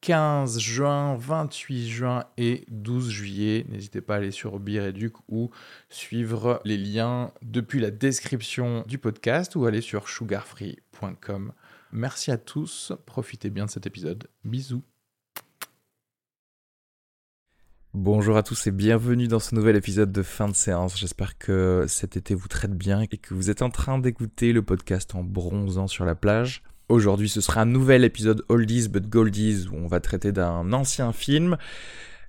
15 juin, 28 juin et 12 juillet. N'hésitez pas à aller sur Bireduc ou suivre les liens depuis la description du podcast ou aller sur sugarfree.com. Merci à tous, profitez bien de cet épisode. Bisous. Bonjour à tous et bienvenue dans ce nouvel épisode de fin de séance. J'espère que cet été vous traite bien et que vous êtes en train d'écouter le podcast en bronzant sur la plage. Aujourd'hui, ce sera un nouvel épisode Oldies but Goldies où on va traiter d'un ancien film.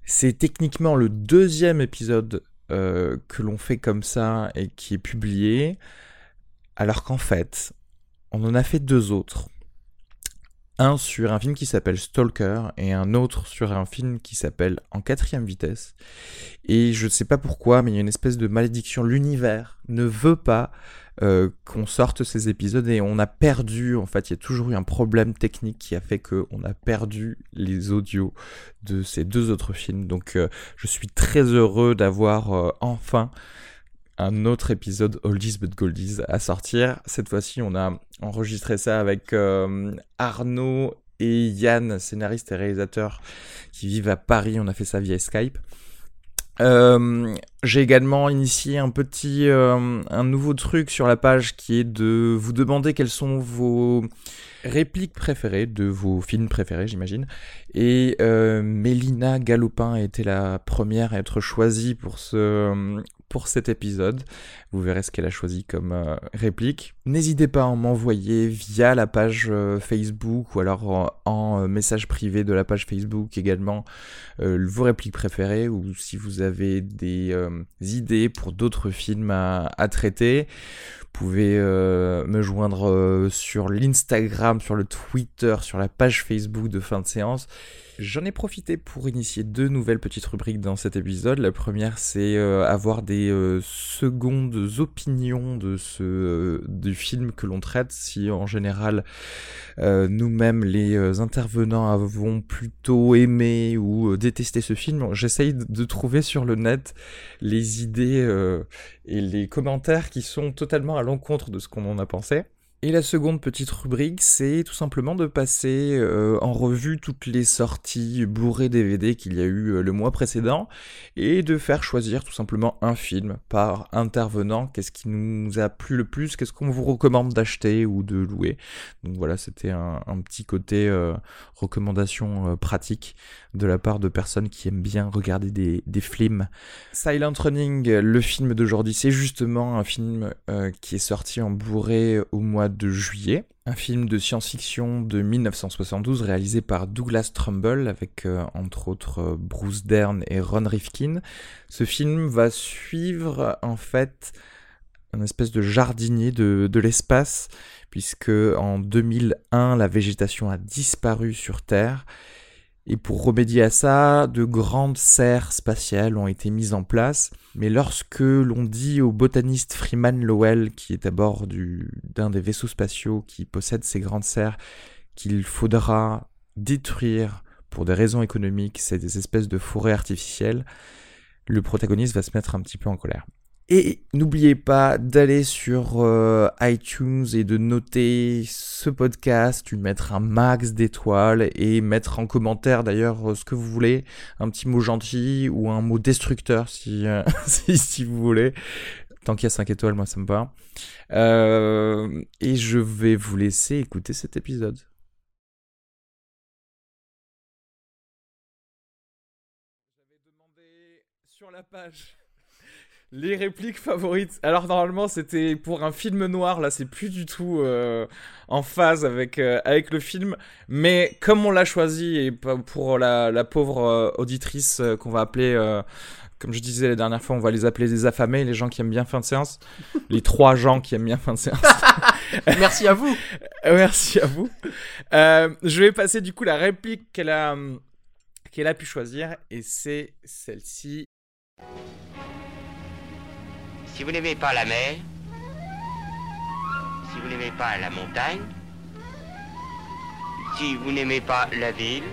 C'est techniquement le deuxième épisode euh, que l'on fait comme ça et qui est publié, alors qu'en fait, on en a fait deux autres. Un sur un film qui s'appelle Stalker et un autre sur un film qui s'appelle En quatrième vitesse. Et je ne sais pas pourquoi, mais il y a une espèce de malédiction. L'univers ne veut pas euh, qu'on sorte ces épisodes et on a perdu, en fait, il y a toujours eu un problème technique qui a fait qu'on a perdu les audios de ces deux autres films. Donc euh, je suis très heureux d'avoir euh, enfin un autre épisode Oldies but Goldies à sortir. Cette fois-ci, on a enregistré ça avec Arnaud et Yann, scénariste et réalisateur qui vivent à Paris. On a fait ça via Skype. Euh, j'ai également initié un petit, euh, un nouveau truc sur la page qui est de vous demander quelles sont vos répliques préférées de vos films préférés, j'imagine. Et euh, Mélina Galopin a été la première à être choisie pour ce, pour cet épisode. Vous verrez ce qu'elle a choisi comme euh, réplique. N'hésitez pas à m'envoyer via la page euh, Facebook ou alors en, euh, message privé de la page Facebook également vos répliques préférées ou si vous avez des idées pour d'autres films à traiter. Vous pouvez me joindre sur l'Instagram, sur le Twitter, sur la page Facebook de fin de séance. J'en ai profité pour initier deux nouvelles petites rubriques dans cet épisode. La première, c'est euh, avoir des euh, secondes opinions de ce euh, du film que l'on traite. Si en général nous-mêmes les intervenants avons plutôt aimé ou détesté ce film, j'essaye de trouver sur le net les idées et les commentaires qui sont totalement à l'encontre de ce qu'on en a pensé. Et la seconde petite rubrique, c'est tout simplement de passer euh, en revue toutes les sorties Blu-ray DVD qu'il y a eu euh, le mois précédent et de faire choisir tout simplement un film par intervenant. Qu'est-ce qui nous a plu le plus? Qu'est-ce qu'on vous recommande d'acheter ou de louer? Donc voilà, c'était un, petit côté euh, recommandation pratique de la part de personnes qui aiment bien regarder des, des films. Silent Running, le film d'aujourd'hui, c'est justement un film qui est sorti en Blu-ray au mois de juillet, un film de science-fiction de 1972 réalisé par Douglas Trumbull avec euh, entre autres euh, Bruce Dern et Ron Rifkin. Ce film va suivre en fait un espèce de jardinier de, de l'espace puisque en 2001 la végétation a disparu sur Terre et pour remédier à ça, de grandes serres spatiales ont été mises en place. Mais lorsque l'on dit au botaniste Freeman Lowell, qui est à bord d'un des vaisseaux spatiaux qui possède ces grandes serres, qu'il faudra détruire pour des raisons économiques ces espèces de forêts artificielles, le protagoniste va se mettre un petit peu en colère. Et n'oubliez pas d'aller sur euh, iTunes et de noter ce podcast, lui mettre un max d'étoiles et mettre en commentaire d'ailleurs ce que vous voulez, un petit mot gentil ou un mot destructeur si, euh, vous voulez. Tant qu'il y a 5 étoiles, moi ça me va. Euh, et je vais vous laisser écouter cet épisode. Les répliques favorites. Alors normalement c'était pour un film noir, là c'est plus du tout euh, en phase avec, euh, avec le film. Mais comme on l'a choisi et pour la, pauvre euh, auditrice qu'on va appeler, comme je disais la dernière fois, on va les appeler des affamés, les gens qui aiment bien fin de séance. les trois gens qui aiment bien fin de séance. Merci à vous. Merci à vous. je vais passer du coup la réplique qu'elle a, qu'elle a pu choisir et c'est celle-ci. Si vous n'aimez pas la mer, si vous n'aimez pas la montagne, si vous n'aimez pas la ville,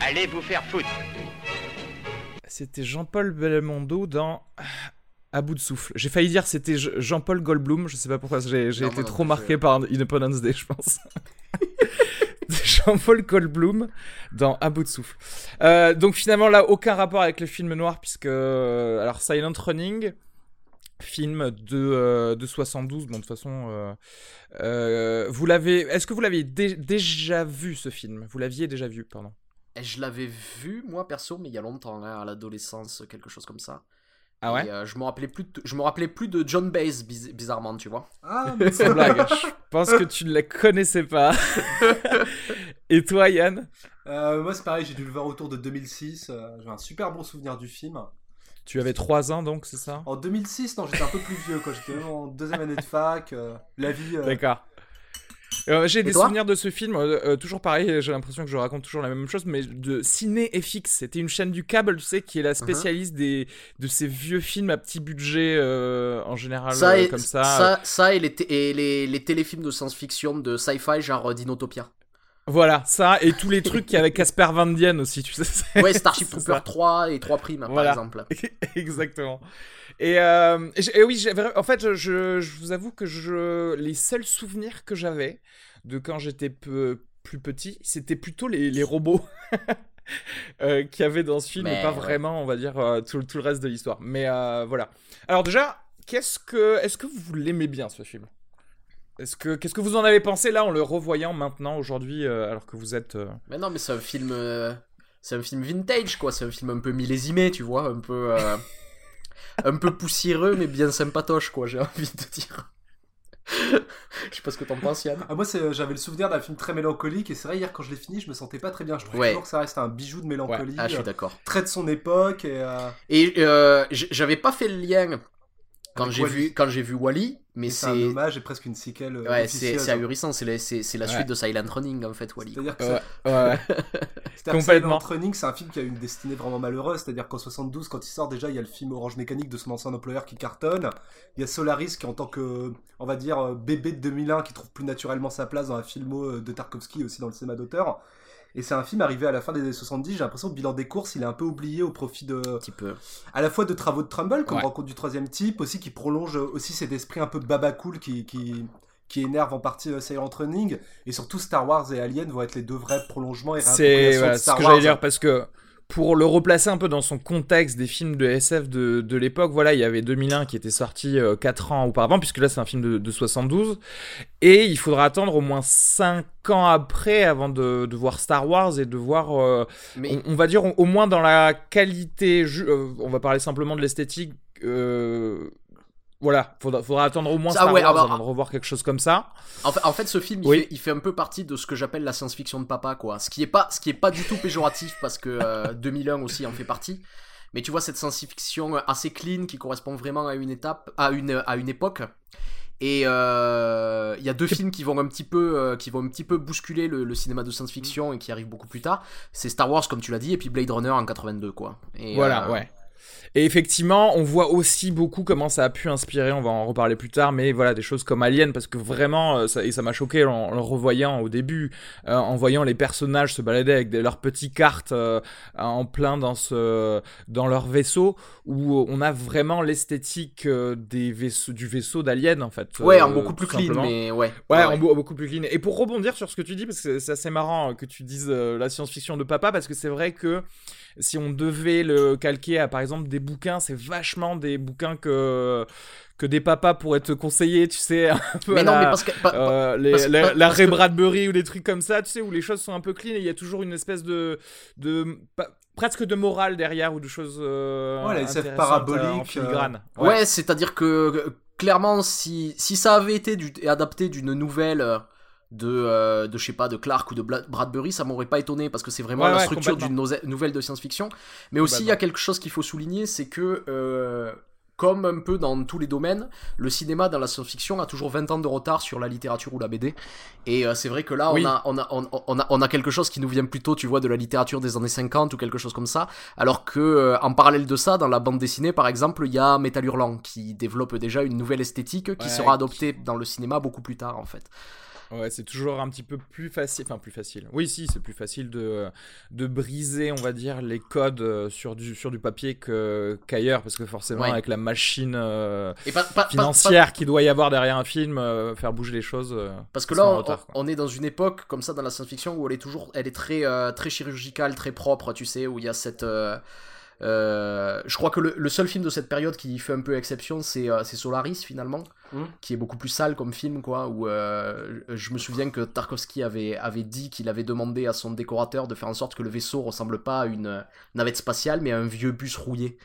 allez vous faire foutre. C'était Jean-Paul Belmondo dans À bout de souffle. J'ai failli dire c'était Je- Jean-Paul Goldblum, je sais pas pourquoi, j'ai été non trop marqué par Independence Day, je pense. Jean-Paul Goldblum dans À bout de souffle. Euh, donc finalement là, aucun rapport avec le film noir, puisque... euh, alors Silent Running, film de, euh, de 72, bon de toute façon... vous l'avez... Est-ce que vous l'aviez dé- déjà vu ce film? Vous l'aviez déjà vu, pardon. Et je l'avais vu, moi, perso, mais il y a longtemps, hein, à l'adolescence, quelque chose comme ça. Ah ouais Et, euh, je me rappelais plus de, je me rappelais plus de John Baez biz- bizarrement tu vois Ah, mais Sans blague, je pense que tu ne la connaissais pas. Et toi, Yann Euh, moi, c'est pareil, j'ai dû le voir autour de 2006. euh, j'ai un super bon souvenir du film. Tu avais 3 ans donc, c'est ça En 2006, non, j'étais un peu plus vieux, quoi. J'étais vraiment en deuxième année de fac. euh, la vie. euh, D'accord. Euh, j'ai des souvenirs de ce film, euh, euh, toujours pareil, j'ai l'impression que je raconte toujours la même chose, mais de Ciné FX, c'était une chaîne du câble, tu sais, qui est la spécialiste des, de ces vieux films à petit budget euh, en général, ça, et, comme ça. ça, ça et, les, et les, les téléfilms de science-fiction de sci-fi genre Dinotopia Voilà, ça, et tous les trucs qu'il y avait Casper Van Dien aussi, tu sais. ouais Starship Trooper ça. 3 et 3 primes Voilà. par exemple Exactement. Et, euh, et oui, en fait, je, vous avoue que je, les seuls souvenirs que j'avais de quand j'étais peu- plus petit, c'était plutôt les, les robots euh, qu'il y avait dans ce film, Mais et pas vraiment, on va dire, euh, tout, tout le reste de l'histoire. Mais euh, voilà. Alors déjà, qu'est-ce que, est-ce que vous l'aimez bien ce film? Est-ce que, qu'est-ce que vous en avez pensé là en le revoyant maintenant aujourd'hui, euh, alors que vous êtes euh, mais non mais c'est un film euh, c'est un film vintage quoi c'est un film un peu millésimé tu vois un peu euh, un peu poussiéreux mais bien sympatoche quoi j'ai envie de dire je sais pas ce que t'en penses Yann Ah, moi, euh, j'avais le souvenir d'un film très mélancolique. Et c'est vrai, hier, quand je l'ai fini, je me sentais pas très bien. Je trouve Ouais. toujours que ça reste un bijou de mélancolie. ah je suis euh, d'accord très de son époque. Et, euh, Et euh, j'avais pas fait le lien quand j'ai vu quand j'ai vu Wally, mais c'est un hommage et presque une sequelle. euh, ouais, c'est c'est ahurissant, c'est la, c'est- c'est la Ouais. suite de Silent Running en fait Wally. C'est-à-dire que Ouais, ça- ouais. C'est-à-dire que Complètement. Silent Running, c'est un film qui a une destinée vraiment malheureuse. C'est-à-dire qu'en 72, quand il sort, déjà, il y a le film Orange Mécanique de son ancien employeur qui cartonne. Il y a Solaris qui, en tant que, on va dire, euh, bébé de 2001, qui trouve plus naturellement sa place dans un filmo euh, de Tarkovsky, aussi dans le cinéma d'auteur. Et c'est un film arrivé à la fin des années 70. J'ai l'impression que le bilan des courses, il est un peu oublié au profit de, Un petit peu. à la fois de travaux de Trumbull, comme Ouais. Rencontre du troisième type, aussi qui prolonge aussi cet esprit un peu baba cool qui, qui, qui énerve en partie euh, Silent Running. Et surtout, Star Wars et Alien vont être les deux vrais prolongements et C'est voilà, ce que j'allais dire parce que pour le replacer un peu dans son contexte des films de SF de, de l'époque, voilà, il y avait 2001 qui était sorti 4 ans auparavant, puisque là c'est un film de, de 72, et il faudra attendre au moins 5 ans après avant de, de voir Star Wars et de voir, euh, Mais on, on va dire au, au moins dans la qualité, euh, on va parler simplement de l'esthétique. euh, voilà, faudra, faudra attendre au moins Ça, Star ouais, Wars ah bah, avant de revoir quelque chose comme ça. en fait, en fait, ce film, il, Oui. fait, il fait un peu partie de ce que j'appelle la science-fiction de papa, quoi. Ce qui est pas, ce qui est pas du tout péjoratif parce que euh, 2001 aussi en fait partie. Mais tu vois cette science-fiction assez clean qui correspond vraiment à une étape, à une, à une époque. Et euh, il y a deux films qui vont un petit peu, euh, qui vont un petit peu bousculer le, le cinéma de science-fiction et qui arrivent beaucoup plus tard. C'est Star Wars, comme tu l'as dit, et puis Blade Runner en 82, quoi. Et, Voilà, euh, ouais. Et effectivement, on voit aussi beaucoup comment ça a pu inspirer, on va en reparler plus tard, mais voilà, des choses comme Alien, parce que vraiment, euh, ça, et ça m'a choqué en, en le revoyant au début, euh, en voyant les personnages se balader avec des- leurs petites cartes euh, en plein dans, ce, dans leur vaisseau, où on a vraiment l'esthétique euh, des vaisseaux, du vaisseau d'Alien, en fait. Ouais, euh, en beaucoup plus clean, mais ouais. Ouais, ouais. en beau- beaucoup plus clean. Et pour rebondir sur ce que tu dis, parce que c'est assez marrant que tu dises euh, la science-fiction de papa, parce que c'est vrai que si on devait le calquer à par exemple des bouquins, c'est vachement des bouquins que que des papas pourraient te conseiller, tu sais, un peu Mais non, la- mais parce que. pa- pa- euh, les, parce- la, que- Bradbury ou des trucs comme ça, tu sais, où les choses sont un peu clean et il y a toujours une espèce de, de presque de morale derrière ou de choses euh, Ouais, la SF intéressantes, parabolique, euh, en filigrane. Ouais, c'est-à-dire que euh, clairement, si, si ça avait été du, adapté d'une nouvelle euh, de, euh, de, je sais pas, de Clark ou de Bla- Bradbury, ça m'aurait pas étonné parce que c'est vraiment Ouais, la ouais, structure d'une nouvelle de science-fiction. Mais aussi, il y a quelque chose qu'il faut souligner, c'est que euh, comme un peu dans tous les domaines, le cinéma dans la science-fiction a toujours 20 ans de retard sur la littérature ou la BD. Et euh, c'est vrai que là, Oui. on, a, on, a, on, a, on a quelque chose qui nous vient plutôt, tu vois, de la littérature des années 50 ou quelque chose comme ça. Alors que, euh, en parallèle de ça, dans la bande dessinée, par exemple, il y a Metal Hurlant qui développe déjà une nouvelle esthétique qui Ouais, sera adoptée dans le cinéma beaucoup plus tard, en fait. Ouais, c'est toujours un petit peu plus facile. Enfin, plus facile. Oui, si, c'est plus facile de, de briser, on va dire, les codes euh, sur du, sur du papier qu'ailleurs. parce que forcément, Ouais. avec la machine euh, Et pas, pas- pas- pas- financière qu'il doit y avoir derrière un film, euh, faire bouger les choses. euh, Parce que là, on, retard, on est dans une époque comme ça dans la science-fiction où elle est toujours, elle est très, très chirurgicale, très propre, tu sais, où il y a cette. Euh, je crois que le, le seul film de cette période qui fait un peu exception, c'est euh, Solaris finalement, Mm. qui est beaucoup plus sale comme film, quoi. Où euh, je me souviens que Tarkovsky avait, avait dit qu'il avait demandé à son décorateur de faire en sorte que le vaisseau ressemble pas à une navette spatiale, mais à un vieux bus rouillé.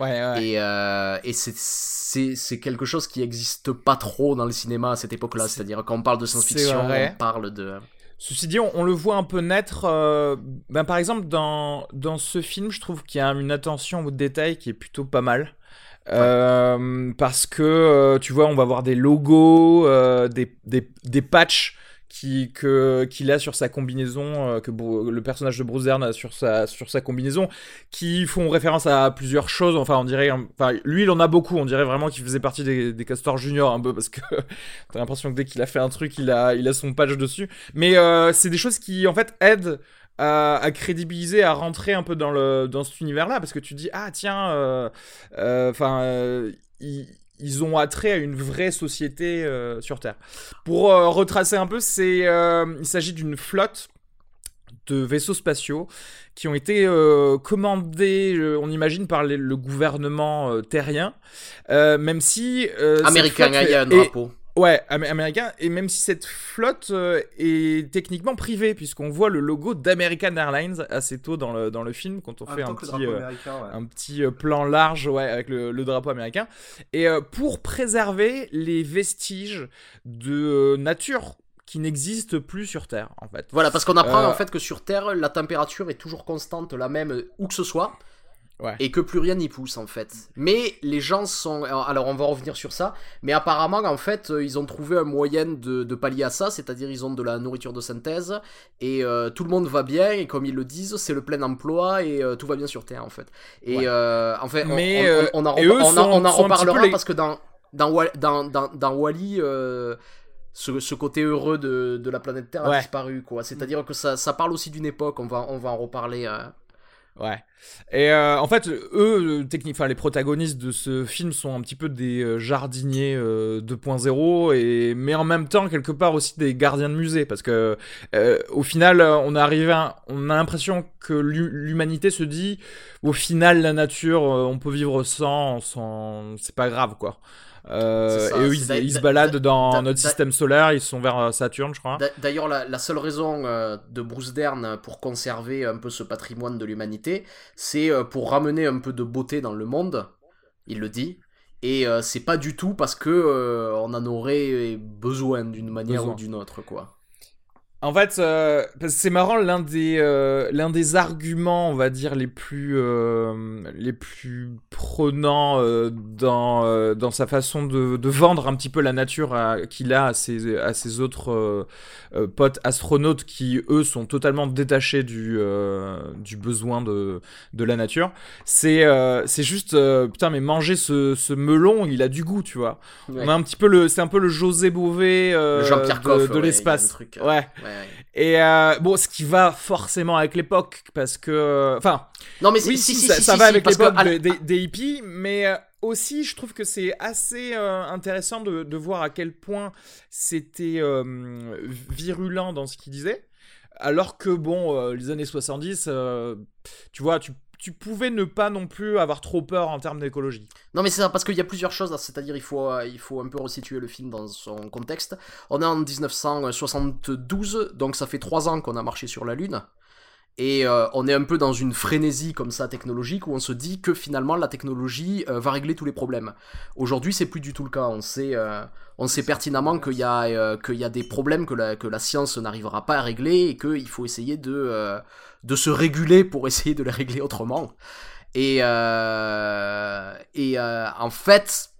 Ouais, ouais. Et, euh, et c'est- quelque chose qui existe pas trop dans le cinéma à cette époque-là. C'est- C'est-à-dire quand on parle de science-fiction, on parle de. Ceci dit, on, on le voit un peu naître. euh, ben, par exemple, dans, dans ce film, je trouve qu'il y a une attention au détail qui est plutôt pas mal. Euh, parce que, euh, tu vois, on va voir des logos, des, des, des patchs qui- que- qu'il a sur sa combinaison, euh, que le personnage de Bruce Dern a sur sa, sur sa combinaison, qui font référence à plusieurs choses. Enfin, on dirait. Enfin, lui, il en a beaucoup. On dirait vraiment qu'il faisait partie des, des castors juniors un peu, parce que t'as l'impression que dès qu'il a fait un truc, il a, il a son patch dessus. Mais euh, c'est des choses qui, en fait, aident à, à crédibiliser, à rentrer un peu dans, le, dans cet univers-là, parce que tu dis, ah tiens, euh, euh, enfin, euh, ils, ils ont attrait à une vraie société euh, sur Terre. Pour euh, retracer un peu, c'est, euh, il s'agit d'une flotte de vaisseaux spatiaux qui ont été commandés, on imagine, par les- le gouvernement terrien, même si... Américain, il y a un est- drapeau. Ouais, am- américain. Et même si cette flotte euh, est techniquement privée, puisqu'on voit le logo d'American Airlines assez tôt dans le, dans le film, quand on En fait même un petit, drapeau euh, ouais. un petit euh, plan large ouais, avec le, le drapeau américain. Et euh, pour préserver les vestiges de euh, nature qui n'existent plus sur Terre, en fait. Voilà, parce qu'on apprend Euh, en fait que sur Terre, la température est toujours constante, la même euh, où que ce soit, Ouais. et que plus rien n'y pousse en fait. Mais les gens sont. Alors on va revenir sur ça, mais apparemment en fait, euh, ils ont trouvé un moyen de, de pallier à ça, c'est-à-dire ils ont de la nourriture de synthèse, et euh, tout le monde va bien, et comme ils le disent, c'est le plein emploi, et euh, tout va bien sur Terre en fait. Et Ouais. euh, en fait, on- Mais, on, on, en, repa- sont- on reparlera les- parce que dans, dans, Wall- dans, dans, dans Wally. ce, ce côté heureux de, de la planète Terre a disparu quoi. C'est-à-dire que ça, ça parle aussi d'une époque, on va, on va en reparler. Euh. Ouais. Et euh, en fait, eux, technique, enfin les protagonistes de ce film sont un petit peu des euh, jardiniers euh, 2.0 et mais en même temps quelque part aussi des gardiens de musée parce que euh, au final, euh, on à- on a l'impression que l'hu- l'humanité se dit, au final, la nature, euh, on peut vivre sans, sans, c'est pas grave quoi. Euh, ça, et eux, ils, ils se baladent d'a- dans d'a- notre système solaire, ils sont vers euh, Saturne, je crois. D'a- D'ailleurs, la, la seule raison euh, de Bruce Dern pour conserver un peu ce patrimoine de l'humanité, c'est pour ramener un peu de beauté dans le monde. Il le dit. Et c'est pas du tout parce que on en aurait besoin d'une manière Besoin. ou d'une autre, quoi. En fait, euh, c'est marrant, l'un des, euh, l'un des arguments, on va dire, les plus, euh, les plus prenants euh, dans, euh, dans sa façon de, de vendre un petit peu la nature qu'il a à ses, à ses autres euh, potes astronautes qui, eux, sont totalement détachés du, euh, du besoin de, de la nature, c'est, euh, c'est juste, euh, putain, mais manger ce, ce melon, il a du goût, tu vois. Ouais. On a un petit peu le, c'est un peu le José Bové euh, Le de, ouais, l'espace. truc, ouais. Ouais, ouais. Et euh, bon, ce qui va forcément avec l'époque, parce que, enfin, Non mais oui, si, si, si, ça, va avec que l'époque des, des hippies, mais euh, aussi, je trouve que c'est assez euh, intéressant de, de voir à quel point c'était euh, virulent dans ce qu'il disait, alors que bon, euh, les années 70, euh, tu vois, tu, tu pouvais ne pas non plus avoir trop peur en termes d'écologie. Non mais c'est ça, parce qu'il y a plusieurs choses, c'est-à-dire il faut, euh, il faut un peu resituer le film dans son contexte. On est en 1972, donc ça fait trois ans qu'on a marché sur la Lune. Et euh, on est un peu dans une frénésie comme ça technologique où on se dit que finalement la technologie euh, va régler tous les problèmes. Aujourd'hui c'est plus du tout le cas, on sait, euh, on sait pertinemment qu'il y, a, euh, qu'il y a des problèmes que la, que la science n'arrivera pas à régler et qu'il faut essayer de, euh, de se réguler pour essayer de les régler autrement. Et, et en fait,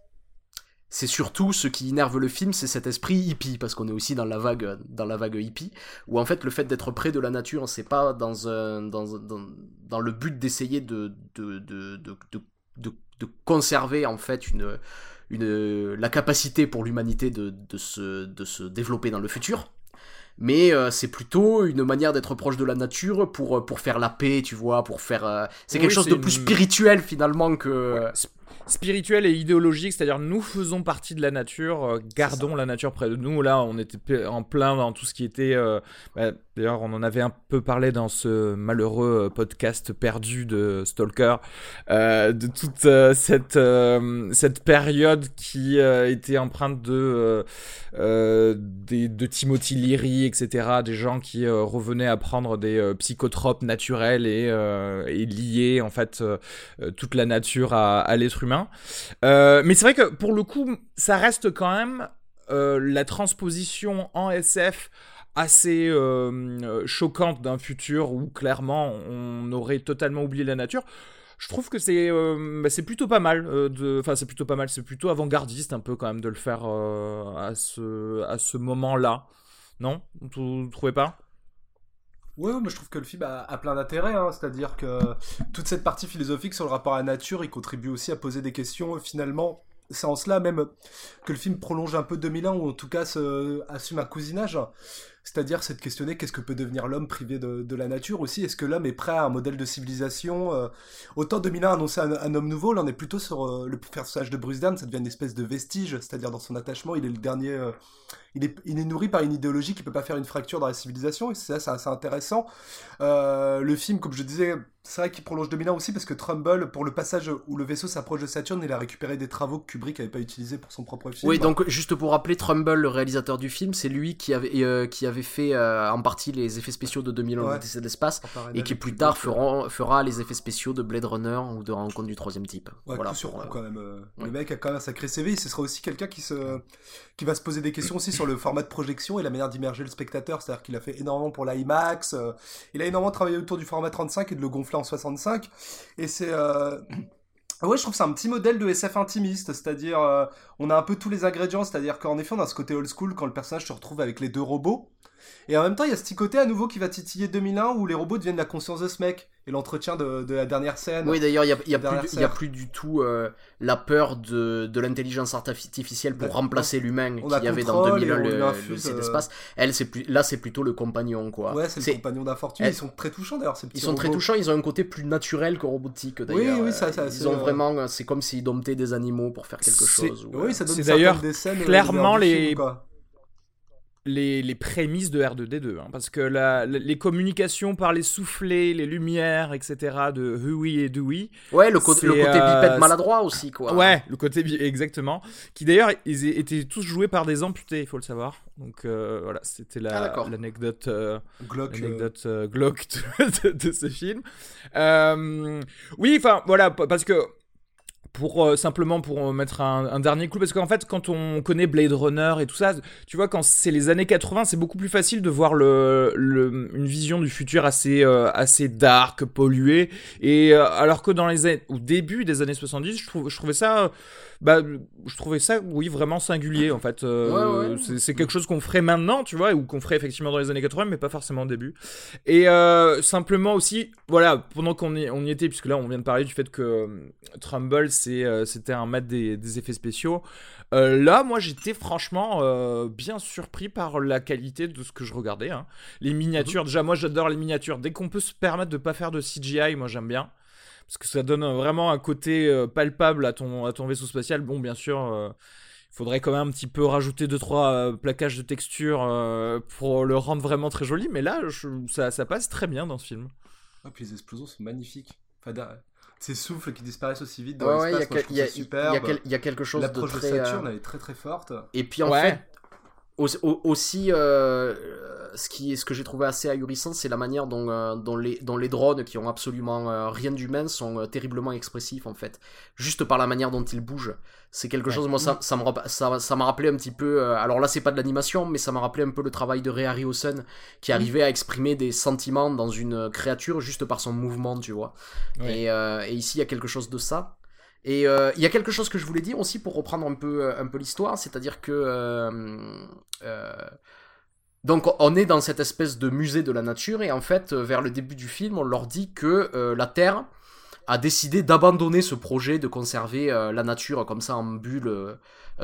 c'est surtout ce qui énerve le film, c'est cet esprit hippie, parce qu'on est aussi dans la vague, dans la vague hippie, où en fait le fait d'être près de la nature, c'est pas dans, un, dans, dans, dans le but d'essayer de de, de, de, conserver en fait une, une, la capacité pour l'humanité de, de, se, de se développer dans le futur. Mais euh, c'est plutôt une manière d'être proche de la nature pour, pour faire la paix, tu vois, pour faire... euh, c'est Oui, quelque chose de plus spirituel finalement que... Ouais, spirituel et idéologique, c'est-à-dire nous faisons partie de la nature, euh, gardons la nature près de nous. Là, on était en plein dans tout ce qui était. euh, bah, D'ailleurs, on en avait un peu parlé dans ce malheureux euh, podcast perdu de Stalker, euh, de toute euh, cette cette période qui était empreinte de des, de Timothy Leary, etc. Des gens qui revenaient à prendre des psychotropes naturels et, et lier en fait toute la nature à, à l'être humain. Mais c'est vrai que pour le coup, ça reste quand même la transposition en SF assez euh, euh, choquante d'un futur où clairement on aurait totalement oublié la nature. Je trouve que c'est euh, bah, plutôt pas mal c'est plutôt pas mal c'est plutôt avant-gardiste un peu quand même de le faire à ce à ce moment-là non? Vous, vous trouvez pas? Ouais, mais je trouve que le film a, plein d'intérêt, hein, c'est-à-dire que toute cette partie philosophique sur le rapport à la nature, il contribue aussi à poser des questions. Finalement, c'est en cela même que le film prolonge un peu 2001, ou en tout cas assume un cousinage. C'est-à-dire, c'est de questionner qu'est-ce que peut devenir l'homme privé de, la nature aussi. Est-ce que l'homme est prêt à un modèle de civilisation euh, Autant 2001 annonçait un, un homme nouveau, là on est plutôt sur euh, le personnage de Bruce Dern, ça devient une espèce de vestige, c'est-à-dire dans son attachement, il est le dernier... euh, il est, nourri par une idéologie qui peut pas faire une fracture dans la civilisation, et ça, c'est assez intéressant. Le film, comme je disais, c'est vrai qu'il prolonge 2001 aussi parce que Trumbull, pour le passage où le vaisseau s'approche de Saturne, il a récupéré des travaux que Kubrick n'avait pas utilisés pour son propre film. Oui, donc juste pour rappeler, Trumbull, le réalisateur du film, c'est lui qui avait, qui avait fait euh, en partie les effets spéciaux de 2001 Ouais. de l'espace, et qui plus tard fera, fera les effets spéciaux de Blade Runner ou de Rencontre du troisième type. Ouais, voilà, tout sur pour, euh, quand même. euh, ouais. Le mec a quand même un sacré CV. Ce sera aussi quelqu'un qui se, qui va se poser des questions aussi sur le format de projection et la manière d'immerger le spectateur. C'est-à-dire qu'il a fait énormément pour l'IMAX. euh, il a énormément travaillé autour du format 35 et de le gonfler en 65. Et c'est, euh, Ouais, je trouve c'est un petit modèle de SF intimiste, c'est-à-dire euh, on a un peu tous les ingrédients, c'est-à-dire qu'en effet on a ce côté old school quand le personnage se retrouve avec les deux robots, et en même temps il y a ce petit côté à nouveau qui va titiller 2001 où les robots deviennent la conscience de ce mec, et l'entretien de, de la dernière scène. Oui, d'ailleurs, il n'y a, y a, plus, il y a ça. plus du tout euh, la peur de, de l'intelligence artificielle pour remplacer l'humain qu'il y avait dans contrôle 2001 et on le, le lycée euh, d'espace. Elle, c'est plus, là, c'est plutôt le compagnon, quoi. Ouais, c'est le compagnon d'infortune, Elle- ils sont très touchants d'ailleurs ces petits Ils sont très robots. touchants, ils ont un côté plus naturel que robotique d'ailleurs. oui, ça- ça, ils c'est, ont euh, vraiment, c'est comme s'ils domptaient des animaux pour faire quelque C'est- chose. ou, Oui, ça donne C'est certaines d'ailleurs des scènes, euh, clairement les- film. Les, les prémices de R2D2, hein, parce que la- la- les communications par les soufflets, les lumières, etc. de Huey et Dewey, Ouais, le, co- C'est, le côté euh, bipède maladroit aussi, quoi. Ouais, le côté exactement. Qui d'ailleurs, ils étaient tous joués par des amputés, il faut le savoir. Donc euh, voilà, c'était Ah, la- l'anecdote euh, Glock. euh, l'anecdote euh, glauque de, de- de ce film. Euh, oui, enfin voilà, parce que pour euh, simplement pour euh, mettre un, un dernier clou, parce qu'en fait, quand on connaît Blade Runner et tout ça, tu vois, quand c'est les années 80, c'est beaucoup plus facile de voir le, le- une vision du futur assez euh, assez dark, pollué. Et euh, alors que dans les au début des années 70, je, trouve, je trouvais ça, bah, je trouvais ça, oui, vraiment singulier en fait. Euh, Ouais, ouais. c'est- quelque chose qu'on ferait maintenant, tu vois, ou qu'on ferait effectivement dans les années 80, mais pas forcément au début. Et euh, simplement aussi, voilà, pendant qu'on y, on y était, puisque là on vient de parler du fait que euh, Trumbull c'était un maître des, des effets spéciaux. euh, là, moi j'étais franchement bien surpris par la qualité de ce que je regardais. hein. Les miniatures, déjà moi j'adore les miniatures. Dès qu'on peut se permettre de pas faire de CGI, moi j'aime bien. Parce que ça donne euh, vraiment un côté euh, palpable à ton, à ton vaisseau spatial. Bon, bien sûr, euh, il faudrait quand même un petit peu rajouter 2-3 plaquages de texture euh, pour le rendre vraiment très joli. Mais là, je- ça, ça passe très bien dans ce film. Ah, puis les explosions sont magnifiques. Enfin, ces souffles qui disparaissent aussi vite dans Ouais, ouais, il y, a l'espace, moi, je quel- il y, a- y y quelque chose de L'approche de, très. euh, Saturne, elle est très très forte. Et puis en Ouais. fait, Aussi, au- aussi, euh, ce, qui, ce que j'ai trouvé assez ahurissant, c'est la manière dont, euh, dont, les, dont les drones, qui ont absolument euh, rien d'humain, sont euh, terriblement expressifs en fait. Juste par la manière dont ils bougent. C'est quelque Ouais. chose, moi, ça, ça me ça, ça m'a rappelé un petit peu. alors là, c'est pas de l'animation, mais ça m'a rappelé un peu le travail de Ray Harryhausen, qui arrivait à exprimer des sentiments dans une créature juste par son mouvement, tu vois. Ouais. Et, et ici, il y a quelque chose de ça. Et euh, il y a quelque chose que je voulais dire aussi pour reprendre un peu, euh, l'histoire, c'est-à-dire que euh, donc on est dans cette espèce de musée de la nature et en fait vers le début du film on leur dit que la Terre a décidé d'abandonner ce projet de conserver la nature comme ça en bulle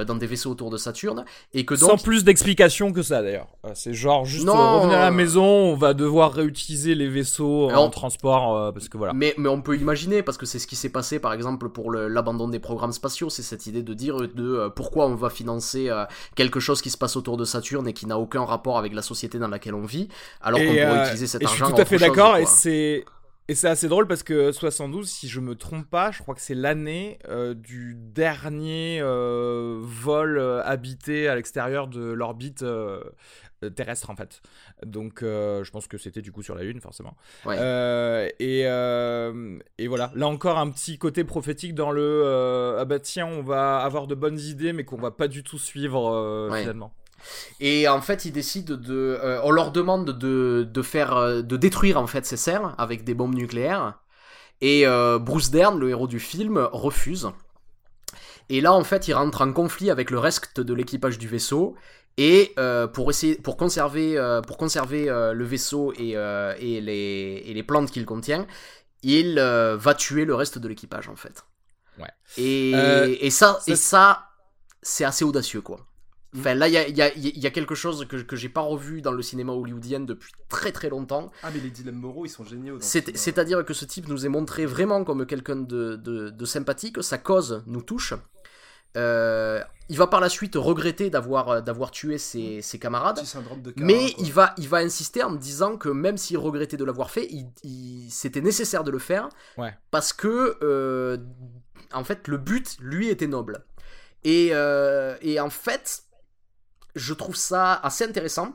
dans des vaisseaux autour de Saturne et que Sans plus d'explications que ça d'ailleurs. Euh, C'est genre juste Non, euh, revenir à la euh, maison, on va devoir réutiliser les vaisseaux Alors- en transport euh, parce que voilà. Mais, mais on peut imaginer, parce que c'est ce qui s'est passé par exemple pour l'abandon des programmes spatiaux, c'est cette idée de dire de euh, pourquoi on va financer euh, quelque chose qui se passe autour de Saturne et qui n'a aucun rapport avec la société dans laquelle on vit, alors qu'on pourrait euh, utiliser cet et je argent. suis tout à fait d'accord et c'est et c'est assez drôle parce que 72, si je me trompe pas, je crois que c'est l'année euh, du dernier euh, vol euh, habité à l'extérieur de l'orbite euh, terrestre en fait. Donc je pense que c'était du coup sur la Lune forcément. Ouais. Et, et voilà, là encore un petit côté prophétique dans le ah bah tiens on va avoir de bonnes idées mais qu'on va pas du tout suivre Ouais. finalement. Et en fait, ils décident de. euh, on leur demande de, de faire. euh, de détruire en fait ces serres avec des bombes nucléaires. Et euh, Bruce Dern, le héros du film, refuse. Et là, en fait, il rentre en conflit avec le reste de l'équipage du vaisseau. Et euh, pour essayer, pour conserver, pour conserver le vaisseau et, et, les, et les plantes qu'il contient, il va tuer le reste de l'équipage en fait. Ouais. Et, et ça, ça, et ça, c'est assez audacieux quoi. Enfin, là, il y a, il y, a, il y a quelque chose que, que j'ai pas revu dans le cinéma hollywoodien depuis très très longtemps. Ah, mais les dilemmes moraux, ils sont géniaux. ce hein. C'est-à-dire que ce type nous est montré vraiment comme quelqu'un de, de, de sympathique, sa cause nous touche. Euh, il va par la suite regretter d'avoir d'avoir tué ses, ses camarades, Petit syndrome de mais quoi. il va, il va insister en disant que même s'il regrettait de l'avoir fait, il, il- c'était nécessaire de le faire Ouais. parce que euh, en fait le but lui était noble. Et, euh, et en fait, je trouve ça assez intéressant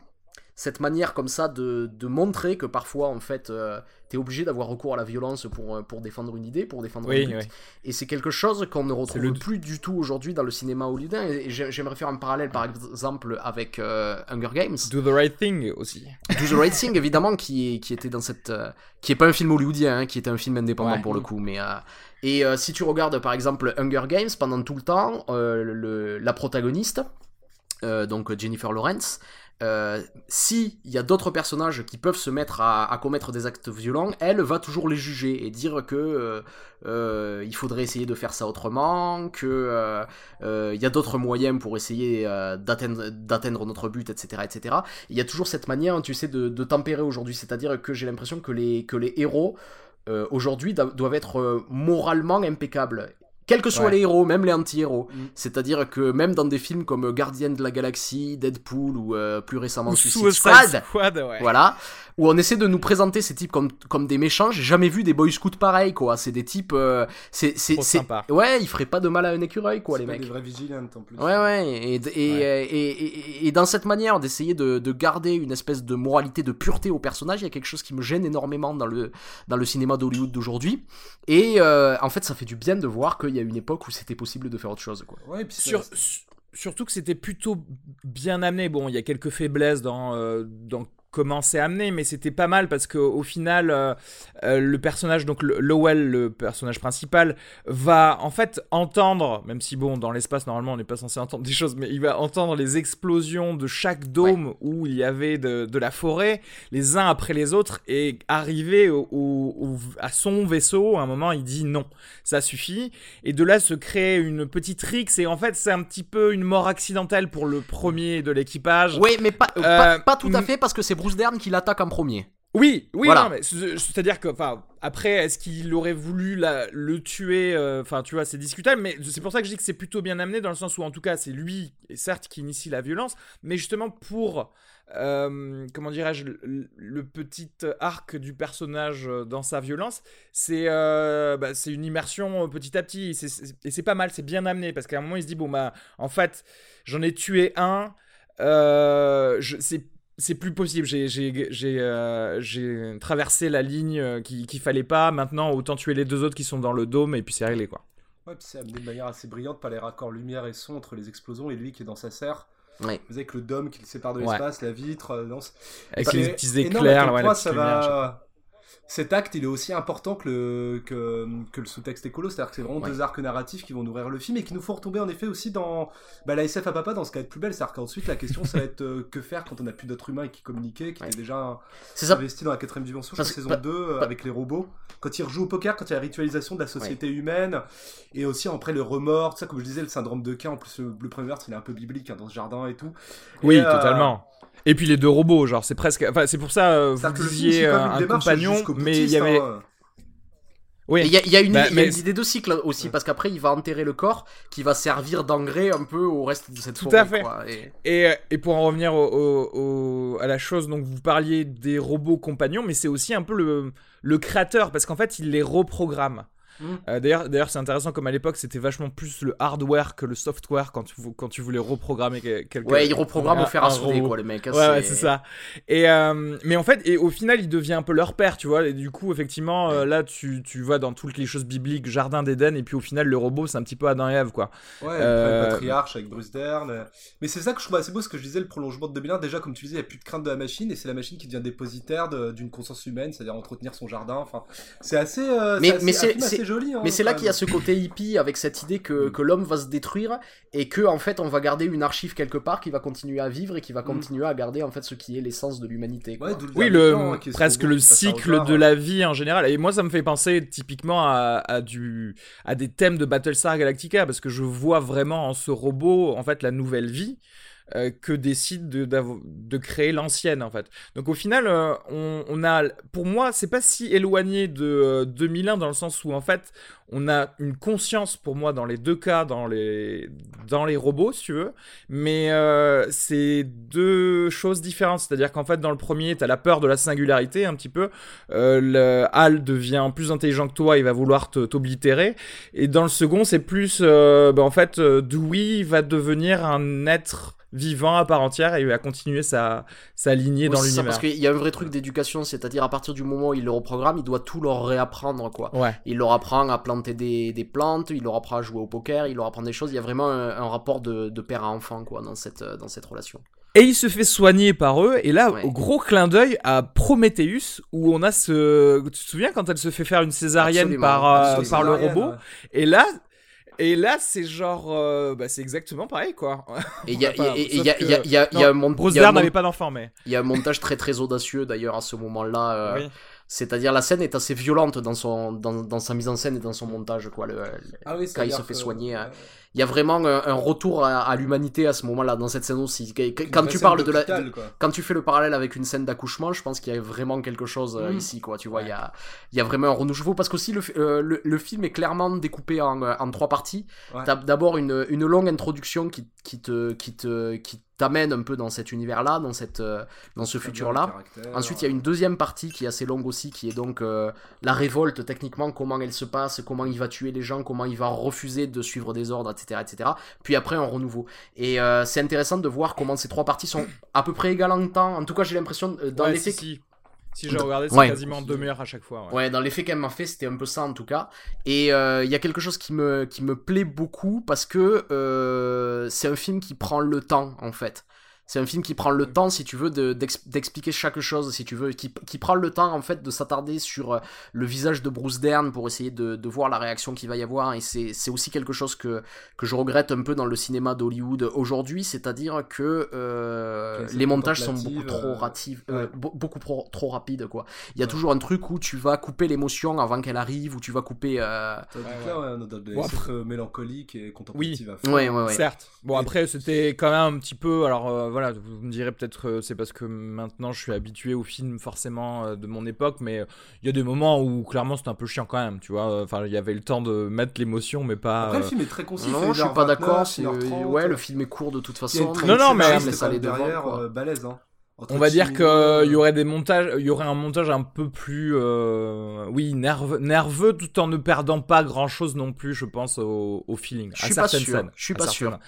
cette manière comme ça de, de montrer que parfois en fait euh, t'es obligé d'avoir recours à la violence pour, euh, pour défendre une idée, pour défendre Oui, un but. Et c'est quelque chose qu'on ne retrouve le- plus du tout aujourd'hui dans le cinéma hollywoodien. Et j'ai- j'aimerais faire un parallèle par exemple avec euh, Hunger Games. Do the right thing aussi. Do the Right Thing évidemment qui, qui était dans cette euh, qui est pas un film hollywoodien hein, qui était un film indépendant Ouais. pour le coup mais et si tu regardes par exemple Hunger Games pendant tout le temps le, la protagoniste euh, donc Jennifer Lawrence euh, si il y a d'autres personnages qui peuvent se mettre à, commettre des actes violents, elle va toujours les juger et dire que euh, euh, il faudrait essayer de faire ça autrement, que il y a d'autres moyens pour essayer d'atteindre notre but, etc., etc. Il y a toujours cette manière, tu sais, de, tempérer aujourd'hui, c'est-à-dire que j'ai l'impression que les héros aujourd'hui do- doivent être moralement impeccables. Quels que soient Ouais. les héros, même les anti-héros. Mm. C'est-à-dire que même dans des films comme Gardien de la Galaxie, Deadpool ou euh, plus récemment Ou Suicide Squad, Squad, ouais. voilà, où on essaie de nous présenter ces types comme, comme des méchants. J'ai jamais vu des boy scouts pareils, quoi. C'est des types. euh, c'est, c'est, Trop c'est- sympa. Ouais, ils feraient pas de mal à un écureuil, quoi, C'est les pas mecs. des vrais vigilantes en plus. Ouais, ouais, et, et, et, et- et- et dans cette manière d'essayer de, de garder une espèce de moralité, de pureté au personnage, il y a quelque chose qui me gêne énormément dans le, dans le cinéma d'Hollywood d'aujourd'hui. Et euh, en fait, ça fait du bien de voir qu'il y a une époque où c'était possible de faire autre chose, quoi. Ouais, et puis Sur- ça- su- surtout que c'était plutôt bien amené. Bon, il y a quelques faiblesses dans, euh, dans comment c'est amené, mais c'était pas mal parce que au final, euh, euh, le personnage, donc Lowell, le personnage principal, va en fait entendre, même si bon, dans l'espace normalement on n'est pas censé entendre des choses, mais il va entendre les explosions de chaque dôme où il y avait de, de la forêt, les uns après les autres, et arriver au, au- au- à son vaisseau, à un moment il dit non, ça suffit. Et de là se crée une petite rixe et en fait c'est un petit peu une mort accidentelle pour le premier de l'équipage. Ouais, mais pas, euh, pas, pas tout à fait parce que c'est Bruce Dern qui l'attaque en premier. Oui, oui, Voilà. c'est-à-dire que, enfin, après, est-ce qu'il aurait voulu la- le tuer euh, Enfin, tu vois, c'est discutable, mais c'est pour ça que je dis que c'est plutôt bien amené dans le sens où, en tout cas, c'est lui, certes, qui initie la violence, mais justement pour, euh, comment dirais-je, le, le petit arc du personnage dans sa violence, c'est, euh, bah, une immersion euh, petit à petit, et c'est pas mal, c'est bien amené parce qu'à un moment, il se dit bon bah, en fait, j'en ai tué un. euh, c'est c'est plus possible. J'ai j'ai j'ai euh, j'ai traversé la ligne euh, qui- qu'il fallait pas. Maintenant, autant tuer les deux autres qui sont dans le dôme et puis c'est réglé quoi. Ouais, puis c'est amené de manière assez brillante par les raccords lumière et son entre les explosions et lui qui est dans sa serre. Ouais. Vous avec le dôme qui le sépare de Ouais. l'espace, la vitre. euh, non, c'est- Avec c'est les petits éclairs, ouais, la ça lumière, va. Cet acte, il est aussi important que le, que, que le sous-texte écolo, c'est-à-dire que c'est vraiment Ouais. deux arcs narratifs qui vont nourrir le film et qui nous font retomber en effet aussi dans bah, la SF à papa dans ce qui va être plus belle. C'est-à-dire qu'ensuite la question ça va être euh, que faire quand on n'a plus d'autres humains qui communiquaient, qui Ouais. étaient déjà C'est ça. investi dans la quatrième dimension, je saison pa- 2, euh, avec les robots. Quand ils rejouent au poker, quand il y a la ritualisation de la société humaine, et aussi après le remords, tout ça, comme je disais, le syndrome de Cain, en plus le, le premier meurtre, il est un peu biblique hein, dans ce jardin et tout. Oui, Et, euh, totalement. Et puis les deux robots, genre c'est presque. Enfin, c'est pour ça euh, vous disiez un compagnon, jusqu'au mais il y avait. hein. Oui. Il y a, il y a une, Bah, il y a mais- une idée de cycle aussi, parce qu'après il va enterrer le corps qui va servir d'engrais un peu au reste de cette Tout forêt. à fait. quoi. Et- Et, et pour en revenir au, au- au- à la chose, donc vous parliez des robots compagnons, mais c'est aussi un peu le, le créateur, parce qu'en fait, il les reprogramme. Euh, D'ailleurs, d'ailleurs, c'est intéressant comme à l'époque, c'était vachement plus le hardware que le software quand tu, vou- quand tu voulais reprogrammer que- quelque Ouais, il reprogramme au fer un à souder, robot. quoi, le mec. hein, Ouais, ouais, c'est ça. Et euh, mais en fait, et au final, il devient un peu leur père, tu vois. Et du coup, effectivement, euh, là, tu, tu vois dans toutes les choses bibliques, jardin d'Éden, et puis au final, le robot, c'est un petit peu Adam et Ève, quoi. Ouais, Euh, le patriarche avec Bruce Dern. Mais c'est ça que je trouve assez beau, ce que je disais, le prolongement de 2001. Déjà, comme tu disais, il n'y a plus de crainte de la machine et c'est la machine qui devient dépositaire de- d'une conscience humaine, c'est-à-dire entretenir son jardin. Enfin, c'est assez, euh, Mais- c'est assez- mais c'est- joli. hein, Mais c'est là qu'il y a ce côté hippie avec cette idée que, Mm. que l'homme va se détruire et que en fait on va garder une archive quelque part qui va continuer à vivre et qui va Mm. continuer à garder en fait ce qui est l'essence de l'humanité. Ouais, Oui, le, hein, presque le cycle de euh. la vie en général. Et moi, ça me fait penser typiquement à, à du, à des thèmes de Battlestar Galactica, parce que je vois vraiment en ce robot, en fait, la nouvelle vie euh, que décide de, de créer l'ancienne, en fait. Donc au final, euh, on, a, pour moi, c'est pas si éloigné de euh, 2001 dans le sens où, en fait, on a une conscience, pour moi, dans les deux cas, dans les, dans les robots, si tu veux, mais euh, c'est deux choses différentes. C'est-à-dire qu'en fait, dans le premier, tu as la peur de la singularité un petit peu. Euh, le Hal devient plus intelligent que toi, il va vouloir t'oblitérer. Et dans le second, c'est plus, euh, bah, en fait, euh, Dewey va devenir un être vivant à part entière et va continuer sa, sa lignée Oui, dans c'est ça, l'univers. parce qu'il y a un vrai truc d'éducation, c'est-à-dire à partir du moment où il le reprogramme, il doit tout leur réapprendre quoi. Ouais. Il leur apprend à planter des, des plantes, il leur apprend à jouer au poker, il leur apprend des choses. Il y a vraiment un, un rapport de, de père à enfant quoi dans cette, dans cette relation. Et il se fait soigner par eux. Et là, Ouais. gros clin d'œil à Prometheus, où on a ce. Tu te souviens quand elle se fait faire une césarienne Absolument, par, euh, absolument. par le robot? ouais. Et là. Et là, c'est genre, euh, bah, c'est exactement pareil, quoi. Et il y a, Enfin, et- et- sauf il y a, que- il y a, il y a, il y a un mon- Bruce Dern n'avait pas d'enfant, mais. il y a un montage très très audacieux d'ailleurs à ce moment-là. euh, Oui. C'est-à-dire la scène est assez violente dans, son, dans, dans sa mise en scène et dans son montage. Quoi. Le, le- Ah oui, quand il se fait que- soigner, hein. Il y a vraiment un, un retour à, à l'humanité à ce moment-là dans cette scène aussi. Quand, tu parles de la, quoi. quand tu fais le parallèle avec une scène d'accouchement, je pense qu'il y a vraiment quelque chose euh, Mm. ici, quoi. Tu vois, il y a, il y a vraiment un renouveau parce qu'aussi le, euh, le, le film est clairement découpé en, euh, en trois parties. Ouais. T'as d'abord une, une longue introduction qui, qui te, qui te, qui t'amène un peu dans cet univers-là, dans cette, euh, dans ce futur-là. Ensuite, il y a une deuxième partie qui est assez longue aussi, qui est donc euh, la révolte, techniquement, comment elle se passe, comment il va tuer les gens, comment il va refuser de suivre des ordres, etc. etc. Puis après, un renouveau. Et euh, c'est intéressant de voir comment ces trois parties sont à peu près égales en temps. En tout cas, j'ai l'impression, euh, dans Ouais, l'effet si, si. Si j'ai regardé, c'est Ouais. quasiment deux heures à chaque fois. ouais. Ouais, dans l'effet qu'elle m'a fait, c'était un peu ça en tout cas. Et euh, il y a quelque chose qui me, qui me plaît beaucoup parce que euh, c'est un film qui prend le temps en fait. C'est un film qui prend le temps, si tu veux, de- d'ex- d'expliquer chaque chose, si tu veux, qui, qui prend le temps en fait de s'attarder sur euh, le visage de Bruce Dern pour essayer de, de voir la réaction qu'il va y avoir. Et c'est aussi quelque chose que, que je regrette un peu dans le cinéma d'Hollywood aujourd'hui, c'est-à-dire que euh, les montages sont beaucoup contemplative, trop euh, ratifs, euh, ouais. beaucoup pro- trop rapides quoi. Il y a Ouais. toujours un truc où tu vas couper l'émotion avant qu'elle arrive, où tu vas couper. euh, Tandis Ouais, là, ouais, on a mélancoliques et à fond. Ouais, ouais, ouais. Certes. Bon, après, c'était quand même un petit peu. Alors euh, voilà, vous me direz peut-être euh, c'est parce que maintenant je suis habitué aux films forcément euh, de mon époque, mais euh, il y a des moments où clairement c'était un peu chiant quand même, tu vois. Enfin, il y avait le temps de mettre l'émotion, mais pas. Après, le film est très concis. Non, je suis 1h29, pas d'accord. c'est- 1h30, Ouais, le film est court de toute façon. Non, non, mais- même devant, derrière, balèze. Hein. On va dire Cimino, qu'il y aurait des montages, il y aurait un montage un peu plus, euh, oui, nerveux, nerveux, tout en ne perdant pas grand chose non plus, je pense, au, au feeling. Je à suis pas certaines sûr. scènes, Je suis pas sûr.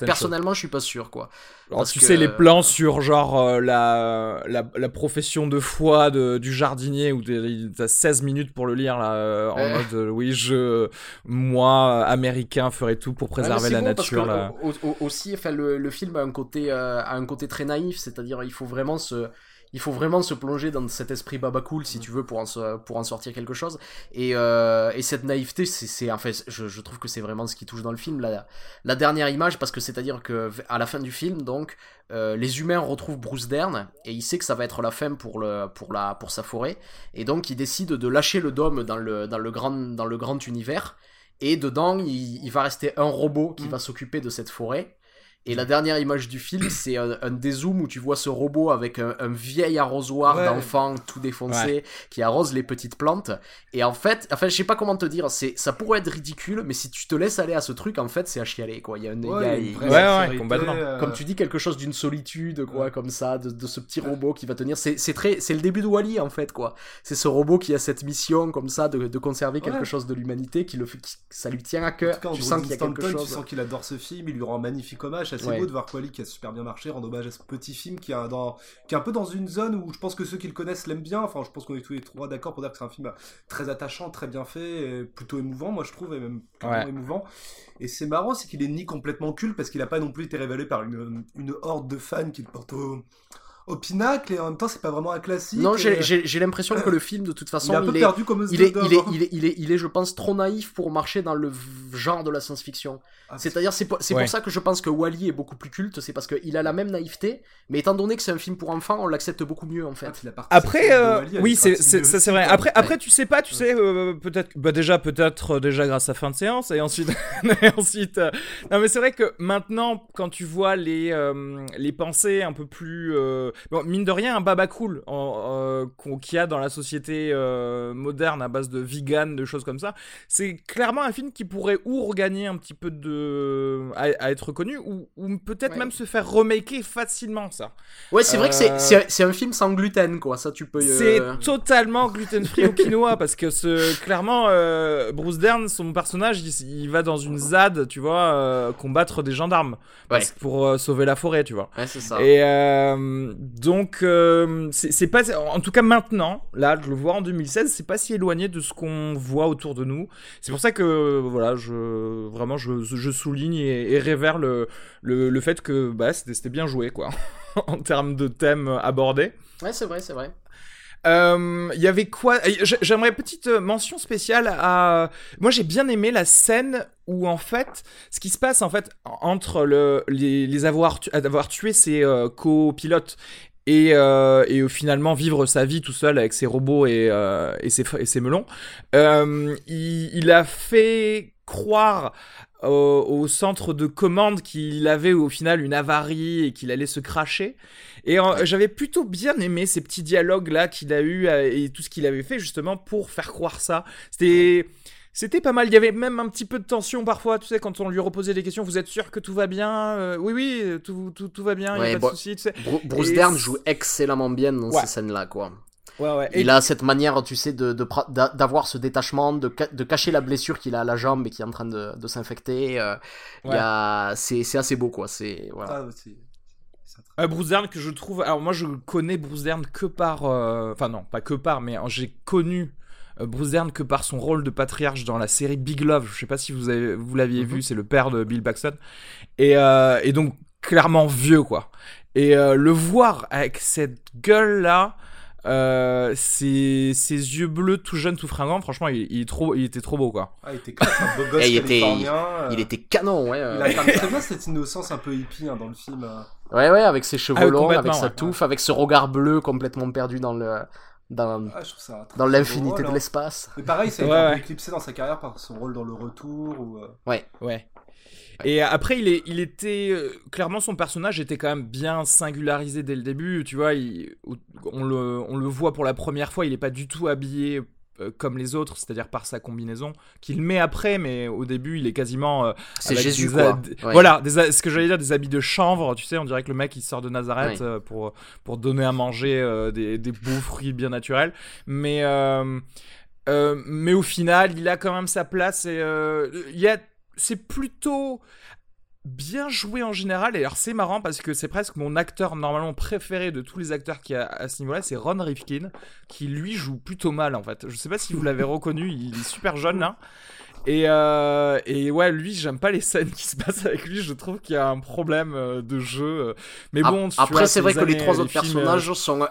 Personnellement, je suis pas sûr, quoi. Alors, Parce tu que- sais, les plans sur genre euh, la, la, la profession de foi de, du jardinier où t'as 16 minutes pour le lire là, euh, en mode euh, oui, je, moi, américain, ferai tout pour préserver la bon parce que, nature. là. aussi, enfin, le, le film a un côté, euh, a un côté très naïf, c'est-à-dire il faut vraiment se, il faut vraiment se plonger dans cet esprit baba cool si tu veux pour en, se- pour en sortir quelque chose. Et, euh, et cette naïveté, c'est, c'est, en fait, je, je trouve que c'est vraiment ce qui touche dans le film. La, la dernière image, parce que c'est-à-dire que à la fin du film, donc, euh, les humains retrouvent Bruce Dern et il sait que ça va être la fin pour le, pour la, pour sa forêt. Et donc, il décide de lâcher le dôme dans le, dans le grand, dans le grand univers. Et dedans, il, il va rester un robot qui Mm. va s'occuper de cette forêt. Et la dernière image du film, c'est un, un dézoom où tu vois ce robot avec un, un vieil arrosoir Ouais. d'enfant tout défoncé qui arrose les petites plantes. Et en fait, enfin, je sais pas comment te dire, c'est, ça pourrait être ridicule, mais si tu te laisses aller à ce truc, en fait, c'est à chialer, quoi. Il y a y a- une vraie Ouais, ouais, sincérité, complètement. euh, comme tu dis, quelque chose d'une solitude, quoi, Ouais. comme ça, de, de ce petit robot qui va tenir. C'est très, c'est le début de Wally en fait, quoi. C'est ce robot qui a cette mission, comme ça, de, de conserver quelque chose de l'humanité, qui le fait, qui- ça lui tient à En cœur. tout cas, tu sens qu'il y a quelque Stanton, chose. Tu sens qu'il adore ce film, il lui rend un magnifique hommage. C'est assez Ouais. beau de voir Quali qui a super bien marché, rendre hommage à ce petit film qui, a dans, qui est un peu dans une zone où je pense que ceux qui le connaissent l'aiment bien. Enfin, je pense qu'on est tous les trois d'accord pour dire que c'est un film très attachant, très bien fait, et plutôt émouvant, moi je trouve, et même Ouais. émouvant. Et c'est marrant, c'est qu'il est ni complètement culte parce qu'il a pas non plus été révélé par une, une horde de fans qui le portent au, au pinacle, et en même temps, c'est pas vraiment un classique. Non, j'ai- j'ai l'impression que le film, de toute façon, il est un peu il est, perdu comme il est, il, est, il, est, il, est, il est, je pense, trop naïf pour marcher dans le genre de la science-fiction. Ah, C'est-à-dire, c'est pour, c'est Ouais. pour ça que je pense que Wally est beaucoup plus culte, c'est parce qu'il a la même naïveté, mais étant donné que c'est un film pour enfants, on l'accepte beaucoup mieux en Ah, fait. partie Après, euh, oui, est c'est, ça vrai. Après, après, tu sais pas, tu sais, euh, peut-être, bah déjà, peut-être euh, déjà grâce à fin de séance, et ensuite, et ensuite, euh, non mais c'est vrai que maintenant, quand tu vois les euh, les pensées un peu plus, euh, bon, mine de rien, un baba cool en- euh, qu'il y a dans la société euh, moderne à base de vegan, de choses comme ça, c'est clairement un film qui pourrait ou regagner un petit peu de à, à être reconnu, ou, ou peut-être Ouais. même se faire remaker facilement ça. Ouais, c'est vrai que c'est- Euh, un film sans gluten, quoi, ça tu peux... euh, C'est totalement gluten free au quinoa parce que ce, clairement euh, Bruce Dern son personnage il, il va dans une ZAD tu vois euh, combattre des gendarmes parce- Ouais. pour euh, sauver la forêt tu vois Ouais, c'est ça. et euh, donc euh, c'est pas en tout cas maintenant là je le vois en 2016 c'est pas si éloigné de ce qu'on voit autour de nous c'est pour ça que voilà je vraiment je, souligne et, et révère le, le, le fait que bah c'était bien joué quoi en termes de thèmes abordés Ouais, c'est vrai, c'est vrai. Euh, Il y avait quoi J- J'aimerais petite euh, mention spéciale à. Moi, j'ai bien aimé la scène où en fait, ce qui se passe en fait entre le, les, avoir, tu- tué ses euh, copilotes et, euh, et euh, finalement vivre sa vie tout seul avec ses robots et, euh, et, ses, et ses melons. Euh, il a fait croire au, au centre de commande qu'il avait au final une avarie et qu'il allait se cracher. Et euh, j'avais plutôt bien aimé ces petits dialogues là qu'il a eu euh, et tout ce qu'il avait fait justement pour faire croire ça. C'était c'était pas mal. Il y avait même un petit peu de tension parfois, tu sais, quand on lui reposait des questions. Vous êtes sûr que tout va bien Euh, Oui, oui, tout, tout, tout va bien. Il Ouais, y a pas de souci, tu sais. Bru- Bruce Et Dern joue excellemment bien dans Ouais. ces scènes-là, quoi. Ouais, ouais. Il a cette manière, tu sais, de, d'avoir ce détachement, de, ca- de cacher la blessure qu'il a à la jambe et qui est en train de, de s'infecter. euh, il y a- c'est, c'est assez beau, quoi. C'est, voilà. Ah. Euh, Bruce Dern que je trouve. Alors moi je connais Bruce Dern que par. euh, Enfin non, pas que par, mais euh, j'ai connu euh, Bruce Dern que par son rôle de patriarche dans la série Big Love. Je sais pas si vous avez, vous l'aviez Mhm. vu, c'est le père de Bill Paxton. Et, euh, et donc clairement vieux quoi. Et euh, le voir avec cette gueule là. Euh, ses, ses yeux bleus tout jeunes tout fringants franchement il, il est trop il était trop beau quoi Ah, il était classe, un beau gosse Et il était- californien. euh, Il était canon, ouais. euh. Il incarne très bien cette innocence un peu hippie hein, dans le film. euh. Ouais, ouais, avec ses cheveux Ah longs, avec sa ouais. touffe, avec ce regard bleu complètement perdu dans le, dans, Ah, dans l'infinité de hein. l'espace. Mais pareil, ça a été Ouais, ouais. éclipsé dans sa carrière par son rôle dans Le Retour. Ou, euh, Ouais. Et après, il, est, il était euh, clairement son personnage était quand même bien singularisé dès le début. Tu vois, il- on le, on le voit pour la première fois. Il est pas du tout habillé comme les autres, c'est-à-dire par sa combinaison, qu'il met après, mais au début, il est quasiment. euh, C'est avec Jésus, des quoi. ha- Ouais. Voilà, des ce que j'allais dire, des habits de chanvre, tu sais, on dirait que le mec il sort de Nazareth Ouais. euh, pour, pour donner à manger euh, des, des beaux fruits bien naturels. Mais, euh, euh, mais au final, il a quand même sa place et euh, il y a, c'est plutôt bien joué en général. Et alors c'est marrant parce que c'est presque mon acteur normalement préféré de tous les acteurs qui a à ce niveau-là, c'est Ron Rifkin, qui lui joue plutôt mal en fait. Je sais pas si vous l'avez reconnu, il est super jeune là. Et, euh, et ouais, lui, j'aime pas les scènes qui se passent avec lui. Je trouve qu'il y a un problème euh, de jeu. euh. Mais bon, Après, c'est vrai que les trois autres films, personnages sont.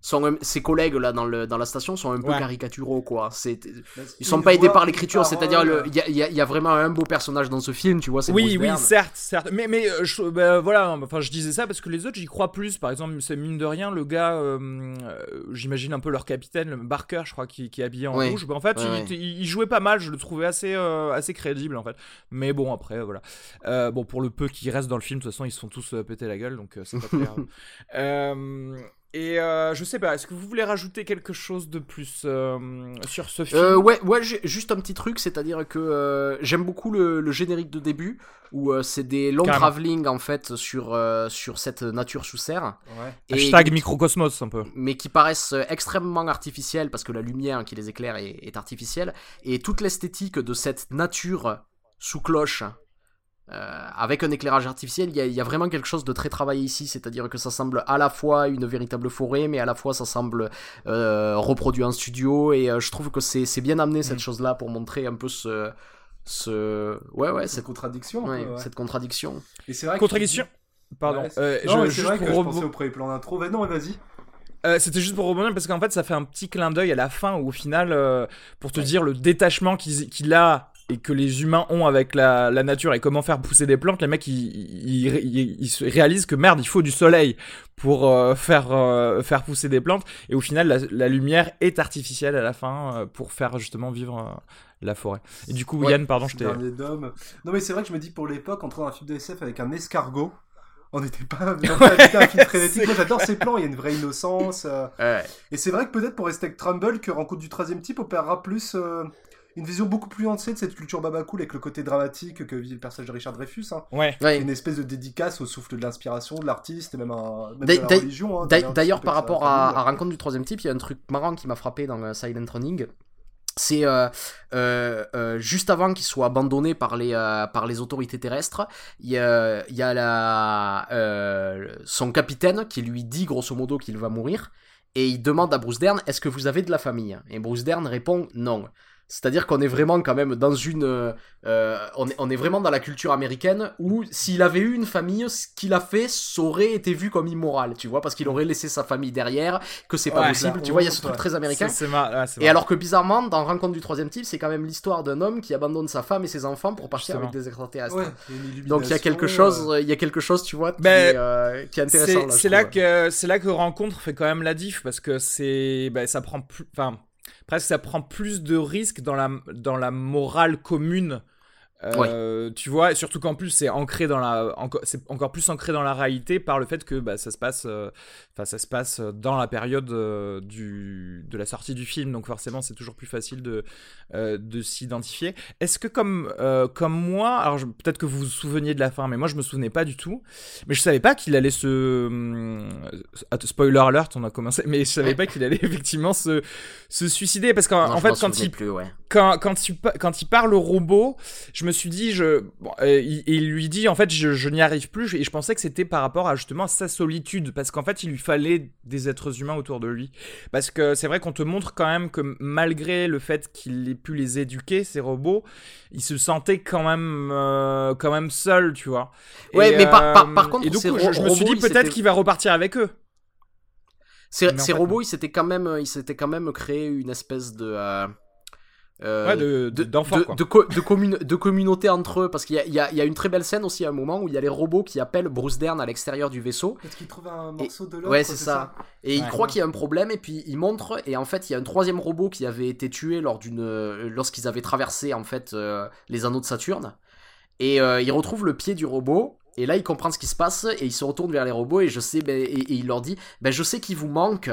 Sont un- ses collègues là dans, le, dans la station sont un peu Ouais. caricaturaux quoi. C'est, Parce ils sont pas aidés par l'écriture, c'est-à-dire le- il y a, il y a- y a vraiment un beau personnage dans ce film, tu vois. C'est Oui, Bruce oui, certes, certes. Mais, mais euh, je, bah, voilà, enfin, je disais ça parce que les autres, j'y crois plus. Par exemple, c'est mine de rien, le gars, euh, euh, j'imagine un peu leur capitaine, le Barker, je crois, qui, qui est habillé en rouge. Bah, en fait, Ouais, il, ouais. jouait pas mal, je le trouvais assez, euh, assez crédible, en fait. Mais bon, après, euh, voilà. Euh, bon, pour le peu qui reste dans le film, de toute façon, ils se font tous euh, péter la gueule, donc euh, c'est pas très grave. Et euh, je sais pas, est-ce que vous voulez rajouter quelque chose de plus euh, sur ce film? Euh, ouais, ouais, j'ai juste un petit truc, c'est-à-dire que euh, j'aime beaucoup le, le générique de début où euh, c'est des long Carrément. travelling en fait sur euh, sur cette nature sous serre. Ouais. Et- Hashtag microcosmos, un peu. mais qui paraissent extrêmement artificielles parce que la lumière qui les éclaire est, est artificielle et toute l'esthétique de cette nature sous cloche euh, avec un éclairage artificiel, il y, y a vraiment quelque chose de très travaillé ici, c'est-à-dire que ça semble à la fois une véritable forêt, mais à la fois ça semble euh, reproduit en studio et euh, je trouve que c'est bien amené cette Mm. chose-là pour montrer un peu ce, ce ouais ouais Cette cette, contradiction. ouais, peu, ouais. cette contradiction. Et c'est vrai que- Contradiction Pardon. Ouais, c'est- Euh, non, je- vrai que pour je rebond- pensais au premier plan d'intro. Mais non, vas-y. Euh, C'était juste pour rebondir parce qu'en fait ça fait un petit clin d'œil à la fin où au final euh, pour te dire le détachement qu'il qu'il a et que les humains ont avec la, la nature et comment faire pousser des plantes, les mecs ils, ils, ils- ils se réalisent que merde il faut du soleil pour euh, faire, euh, faire pousser des plantes et au final la, la lumière est artificielle à la fin euh, pour faire justement vivre la forêt. Et du coup Ouais, Yann pardon je t'ai... Non, mais c'est vrai que je me dis pour l'époque, entrer dans un film de SF avec un escargot, on n'était pas dans un film frénétique. Moi, j'adore ces plans, il y a une vraie innocence. Ouais. Et c'est vrai que peut-être pour rester avec Trumbull, que Rencontre du troisième type opérera plus une vision beaucoup plus entière de cette culture babacool avec le côté dramatique que vit le personnage de Richard Dreyfus. Hein. Ouais. Ouais. Une espèce de dédicace au souffle de l'inspiration, de l'artiste et même, un, même de la religion. hein, D'a- d'ailleurs, par rapport à, à Rencontre du troisième type, il y a un truc marrant qui m'a frappé dans euh, Silent Running. C'est euh, euh, euh, juste avant qu'il soit abandonné par les, euh, par les autorités terrestres, il y a, il y a la, euh, son capitaine qui lui dit grosso modo qu'il va mourir et il demande à Bruce Dern est-ce que vous avez de la famille? Et Bruce Dern répond non. C'est-à-dire qu'on est vraiment quand même dans une, euh, euh, on, est, on est vraiment dans la culture américaine où s'il avait eu une famille, ce qu'il a fait ça aurait été vu comme immoral, tu vois, parce qu'il aurait laissé sa famille derrière, que c'est pas Ouais, possible, tu vois, il y a ce truc très américain. Et alors que bizarrement, dans Rencontre du troisième type, c'est quand même l'histoire d'un homme qui abandonne sa femme et ses enfants pour partir avec des extraterrestres. Ouais, Donc il y a quelque chose, euh, il y a quelque chose, tu vois, qui, est, euh, qui est intéressant. C'est là, que c'est là que rencontre fait quand même la diff parce que c'est bah, ça prend plus enfin presque ça prend plus de risques dans la dans la morale commune. Euh, Tu vois, surtout qu'en plus c'est ancré dans la, c'est encore plus ancré dans la réalité par le fait que bah, ça se passe, euh, ça se passe dans la période euh, du, de la sortie du film, donc forcément c'est toujours plus facile de, euh, de s'identifier. Est-ce que comme, comme moi, alors peut-être que vous vous souveniez de la fin, mais moi je me souvenais pas du tout, mais je savais pas qu'il allait se, hum, spoiler alert, on a commencé, mais je savais pas qu'il allait effectivement se, se suicider parce qu'en fait quand il plus, ouais. quand, quand, quand il parle au robot, je me suis dit, je, bon, euh, il, il lui dit, en fait, je, je n'y arrive plus, et je pensais que c'était par rapport à justement sa solitude, parce qu'en fait, il lui fallait des êtres humains autour de lui. Parce que c'est vrai qu'on te montre quand même que malgré le fait qu'il ait pu les éduquer, ces robots, il se sentait quand même, euh, quand même seul, tu vois. Ouais, Et, mais par- par- euh, par contre, et donc, ces je, me suis dit peut-être qu'il va repartir avec eux. Ces, en fait, robots, ils s'étaient quand même, ils s'étaient quand même créé une espèce de, Ouais, de- de, d'enfants, de, quoi. de, co- de commune- de communauté entre eux, parce qu'il y a, il y, a, il y a une très belle scène aussi à un moment où il y a les robots qui appellent Bruce Dern à l'extérieur du vaisseau. Parce qu'il trouve un morceau de l'autre. Ouais, c'est ça. Et il Ouais. croit qu'il y a un problème, et puis il montre, et en fait, il y a un troisième robot qui avait été tué lors d'une, euh, lorsqu'ils avaient traversé en fait euh, les anneaux de Saturne. Et euh, il retrouve le pied du robot, et là il comprend ce qui se passe, et il se retourne vers les robots, et je sais, ben, et, et il leur dit, ben je sais qu'il vous manque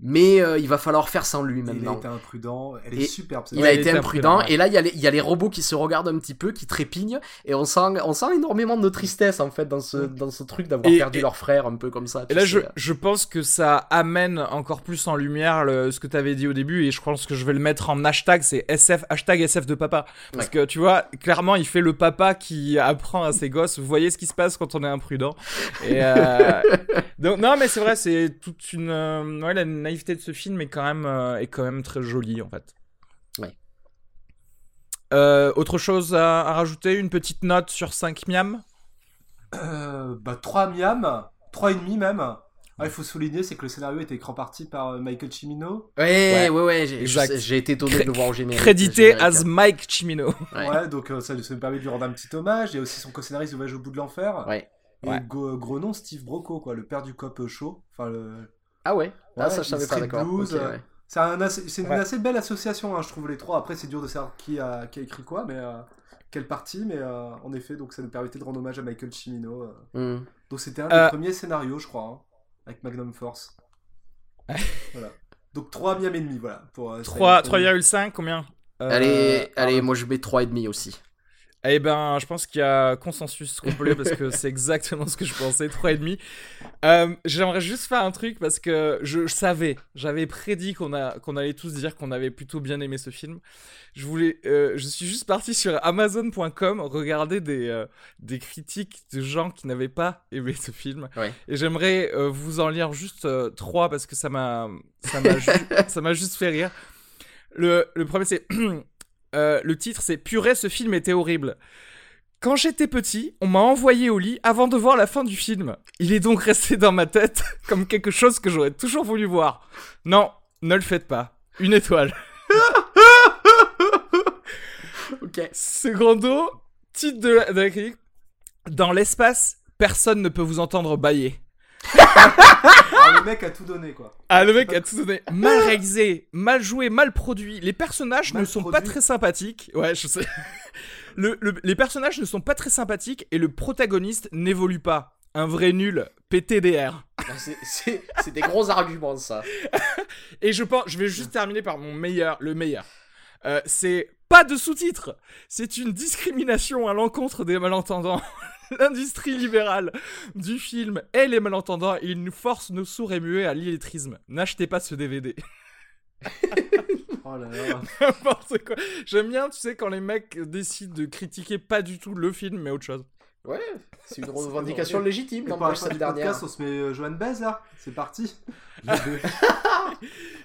mais euh, il va falloir faire sans lui Il a maintenant. été imprudent. Elle est Et superbe. cette Il a été imprudent, imprudent, ouais. et là il y, a les, il y a les robots qui se regardent un petit peu, qui trépignent, et on sent, on sent énormément de tristesse en fait dans ce, dans ce truc d'avoir perdu et- leur frère, un peu comme ça. Et là, je, je pense que ça amène encore plus en lumière le- ce que tu avais dit au début, et je pense que je vais le mettre en hashtag, c'est SF, hashtag SF de papa. Parce Ouais. que tu vois, clairement, il fait le papa qui apprend à ses gosses, vous voyez ce qui se passe quand on est imprudent. Et euh, donc, non, mais c'est vrai, c'est toute une. euh, ouais, la naïveté de ce film est quand même, euh, est quand même très jolie, en fait. Ouais. Euh, autre chose à, à rajouter? Une petite note sur 5 miam Euh, bah 3 miam, 3,5 même. Ah, il faut souligner, c'est que le scénario était écrit en partie par Michael Cimino. Ouais, ouais, ouais, je- j'ai été étonné de le voir au générique. Crédité générique. as Mike Chimino. Ouais. Ouais, donc euh, ça, ça me permet de lui rendre un petit hommage. Il y a aussi son co-scénariste de Voyage au bout de l'enfer. Ouais. Et Ouais. gros nom, Steve Broco, quoi, le père du cop chaud. Enfin, le... Ah ouais, ah, Ouais, ça je savais pas, d'accord. Euh, ouais. C'est un assez- c'est une Ouais. assez belle association, hein, je trouve, les trois. Après, c'est dur de savoir qui a, qui a écrit quoi, mais euh, quelle partie. Mais euh, en effet, donc ça nous permettait de rendre hommage à Michael Cimino. euh. Hmm. Donc c'était un Euh. des premiers scénarios, je crois, hein, avec Magnum Force. voilà. Donc 3 miam et demi, voilà. Pour, euh, 3, Silent Hill. 3,5, combien? Euh, allez, allez, moi je mets 3,5 aussi. Eh ben, je pense qu'il y a consensus complet parce que c'est exactement ce que je pensais, 3,5. Euh, J'aimerais juste faire un truc parce que je, je savais, j'avais prédit qu'on allait tous dire qu'on avait plutôt bien aimé ce film. Je voulais, euh, je suis juste parti sur Amazon.com regarder des, euh, des critiques de gens qui n'avaient pas aimé ce film. Ouais. Et j'aimerais euh, vous en lire juste trois parce que ça m'a ju- juste fait rire. Le, le premier c'est euh, le titre c'est Purée ce film était horrible. Quand j'étais petit, on m'a envoyé au lit avant de voir la fin du film. Il est donc resté dans ma tête comme quelque chose que j'aurais toujours voulu voir. Non, ne le faites pas. Une étoile. Ok. Secondo, titre de la, de la critique. Dans l'espace, personne ne peut vous entendre bailler. Alors, le mec a tout donné, quoi. Ah, le mec a tout donné. Mal réalisé, mal joué, mal produit. Les personnages Mal ne sont pas très sympathiques. Ouais, je sais. Le- le- les personnages ne sont pas très sympathiques et le protagoniste n'évolue pas. Un vrai nul, PTDR. Ah, C'est- C'est c'est des gros arguments ça. Et je pense, je vais juste terminer par mon meilleur, le meilleur. Euh, c'est pas de sous-titres. C'est une discrimination à l'encontre des malentendants. L'industrie libérale du film et les malentendants, ils nous forcent nos sourds et muets à l'illettrisme. N'achetez pas ce DVD. Oh là là. N'importe quoi. J'aime bien, tu sais, quand les mecs décident de critiquer pas du tout le film, mais autre chose. Ouais, c'est une revendication légitime, Et pour la n'empêche fin cette du dernière. podcast, on se met euh, Johan Bez, là C'est parti. Les deux.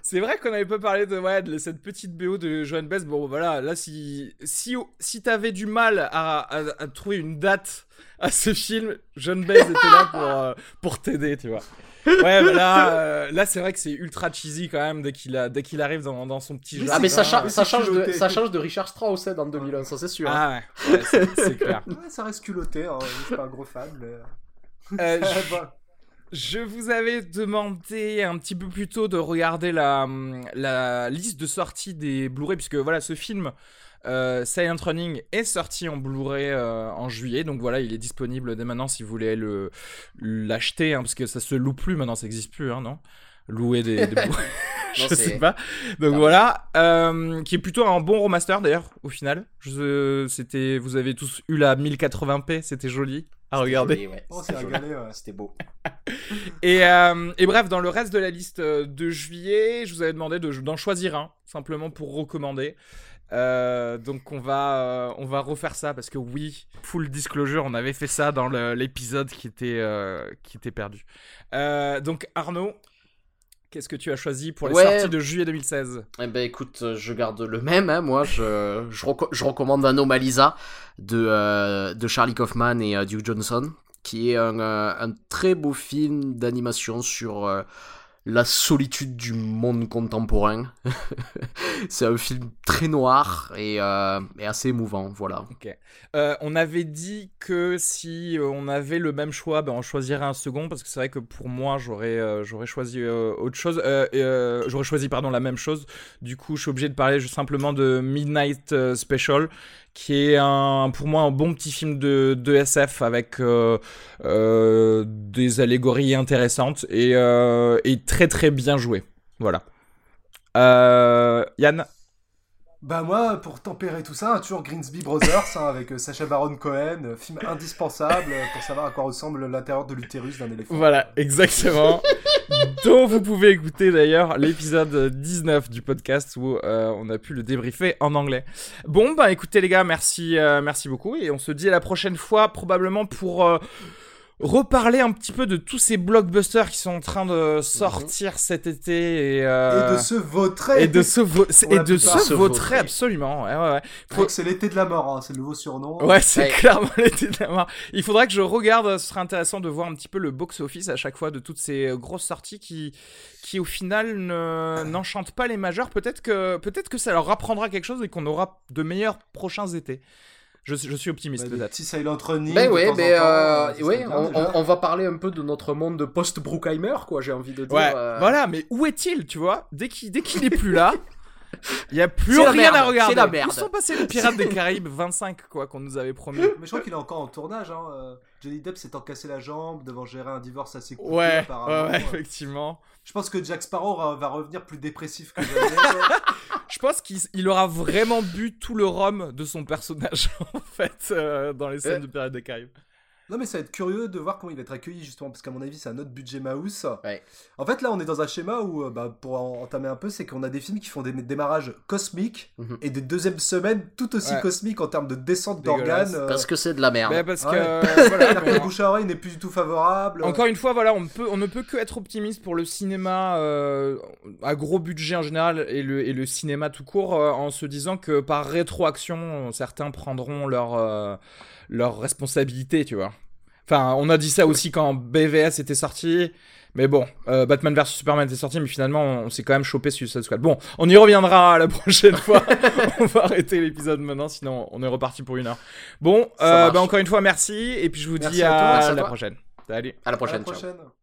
C'est vrai qu'on avait pas parlé de, ouais, de cette petite BO de Joan Bess. Bon, voilà, là, si, si, si t'avais du mal à, à- à trouver une date à ce film, Joan Bess était là pour, euh, pour t'aider, tu vois. Ouais, bah là, euh, là c'est vrai que c'est ultra cheesy quand même dès qu'il a- dès qu'il arrive dans, dans son petit jeu. Ah mais ça, cha- ça C'est change de, ça change de Richard Strauss hein, dans 2001, ça c'est sûr. hein. Ah ouais, ouais, c'est c'est clair. Ouais, ça reste culotté, hein. je suis pas un gros fan, mais... Euh, Ah, je-. Je vous avais demandé un petit peu plus tôt de regarder la, la liste de sortie des Blu-ray, puisque voilà, ce film, euh, Silent Running, est sorti en Blu-ray euh, en juillet. Donc voilà, il est disponible dès maintenant si vous voulez le l'acheter, hein, parce que ça se loue plus maintenant, ça existe plus, hein, non? Louer des, des Blu-ray. Non, Je sais pas. Donc Ah. voilà, euh, qui est plutôt un bon remaster d'ailleurs, au final. Je, c'était, vous avez tous eu la 1080p, c'était joli à regarder. Joli, ouais, Oh, c'était ouais. Beau. Et, euh, et bref, dans le reste de la liste de juillet, je vous avais demandé de- d'en choisir un, simplement pour recommander. Euh, donc on va, euh, on va refaire ça parce que oui, full disclosure, on avait fait ça dans l'épisode qui était, euh, qui était perdu. Donc Arnaud, qu'est-ce que tu as choisi pour les Ouais. sorties de juillet 2016 Eh ben écoute, je garde le même, hein, moi je, je, reco- je recommande Anomalisa de, de Charlie Kaufman et Duke Johnson, qui est un, un très beau film d'animation sur la solitude du monde contemporain. C'est un film très noir et, euh, assez émouvant, voilà. Euh, on avait dit que si euh, on avait le même choix, ben, on choisirait un second parce que c'est vrai que pour moi j'aurais j'aurais choisi autre chose. J'aurais choisi pardon la même chose. Du coup, je suis obligé de parler simplement de Midnight Special, qui est un pour moi un bon petit film de, de SF avec euh, euh, des allégories intéressantes et, euh, et très très bien joué. Voilà. Yann? Bah moi, pour tempérer tout ça, toujours Greensby Brothers hein, avec euh, Sacha Baron Cohen, euh, film indispensable euh, pour savoir à quoi ressemble l'intérieur de l'utérus d'un éléphant. Voilà, exactement. dont vous pouvez écouter d'ailleurs l'épisode 19 du podcast où euh, on a pu le débriefer en anglais. Bon, bah écoutez les gars, merci, euh, merci beaucoup et on se dit à la prochaine fois probablement pour euh, reparler un petit peu de tous ces blockbusters qui sont en train de sortir cet été et, euh, Et de se vautrer et de se vo- et de se Se vautrer vautrer. absolument. Ouais, ouais, ouais. Je crois que c'est l'été de la mort, hein, c'est le nouveau surnom. Ouais, c'est Ouais. clairement l'été de la mort. Il faudra que je regarde, ce serait intéressant de voir un petit peu le box-office à chaque fois de toutes ces euh, grosses sorties qui, qui au final ne- n'enchantent pas les majeurs. Peut-être que, peut-être que ça leur apprendra quelque chose et qu'on aura de meilleurs prochains étés. Je, je suis optimiste Bah, peut-être. petits Silent Running. Ben de ouais, temps ben temps, euh, ça serait ouais, on, déjà. on- on va parler un peu de notre monde de post-Bruckheimer, quoi, j'ai envie de dire. Ouais, euh. voilà, mais où est-il, tu vois? Dès qu'il dès qu'il est plus là, il y a plus rien merde, à regarder. c'est la merde. Où sont passés les Pirates des Caraïbes 25 quoi qu'on nous avait promis? Mais je crois qu'il est encore en tournage. Hein. Johnny Depp s'étant cassé la jambe devant gérer un divorce assez coupé Ouais, apparemment. ouais, effectivement. Je pense que Jack Sparrow va- revenir plus dépressif que jamais. Je pense qu'il il aura vraiment bu tout le rhum de son personnage, en fait, euh, dans les scènes Euh. de Pirates des Caraïbes. Non mais ça va être curieux de voir comment il va être accueilli justement parce qu'à mon avis c'est un autre budget mouse. Ouais. En fait là on est dans un schéma où euh, bah, pour en- entamer un peu c'est qu'on a des films qui font des démarrages cosmiques Mhm. et des deuxièmes semaines tout aussi Ouais. cosmiques en termes de descente d'organes. euh, Parce que c'est de la merde. Parce que, ouais. euh, voilà, bon, bouche à oreille n'est plus du tout favorable. encore une fois, voilà, on, peut, on ne peut que être optimiste pour le cinéma euh, à gros budget en général et le, et le cinéma tout court euh, en se disant que par rétroaction, certains prendront leur, euh, leur responsabilité, tu vois. Enfin, on a dit ça aussi quand BVS était sorti. Mais bon, euh, Batman vs Superman était sorti, mais finalement, on, s'est quand même chopé Suicide Squad. Bon, on y reviendra la prochaine fois. on va arrêter l'épisode maintenant, sinon on est reparti pour une heure. Bon, euh, bah, encore une fois, merci. Et puis je vous Merci dis à toi, à, merci à la prochaine. Salut. À la À la prochaine, ciao.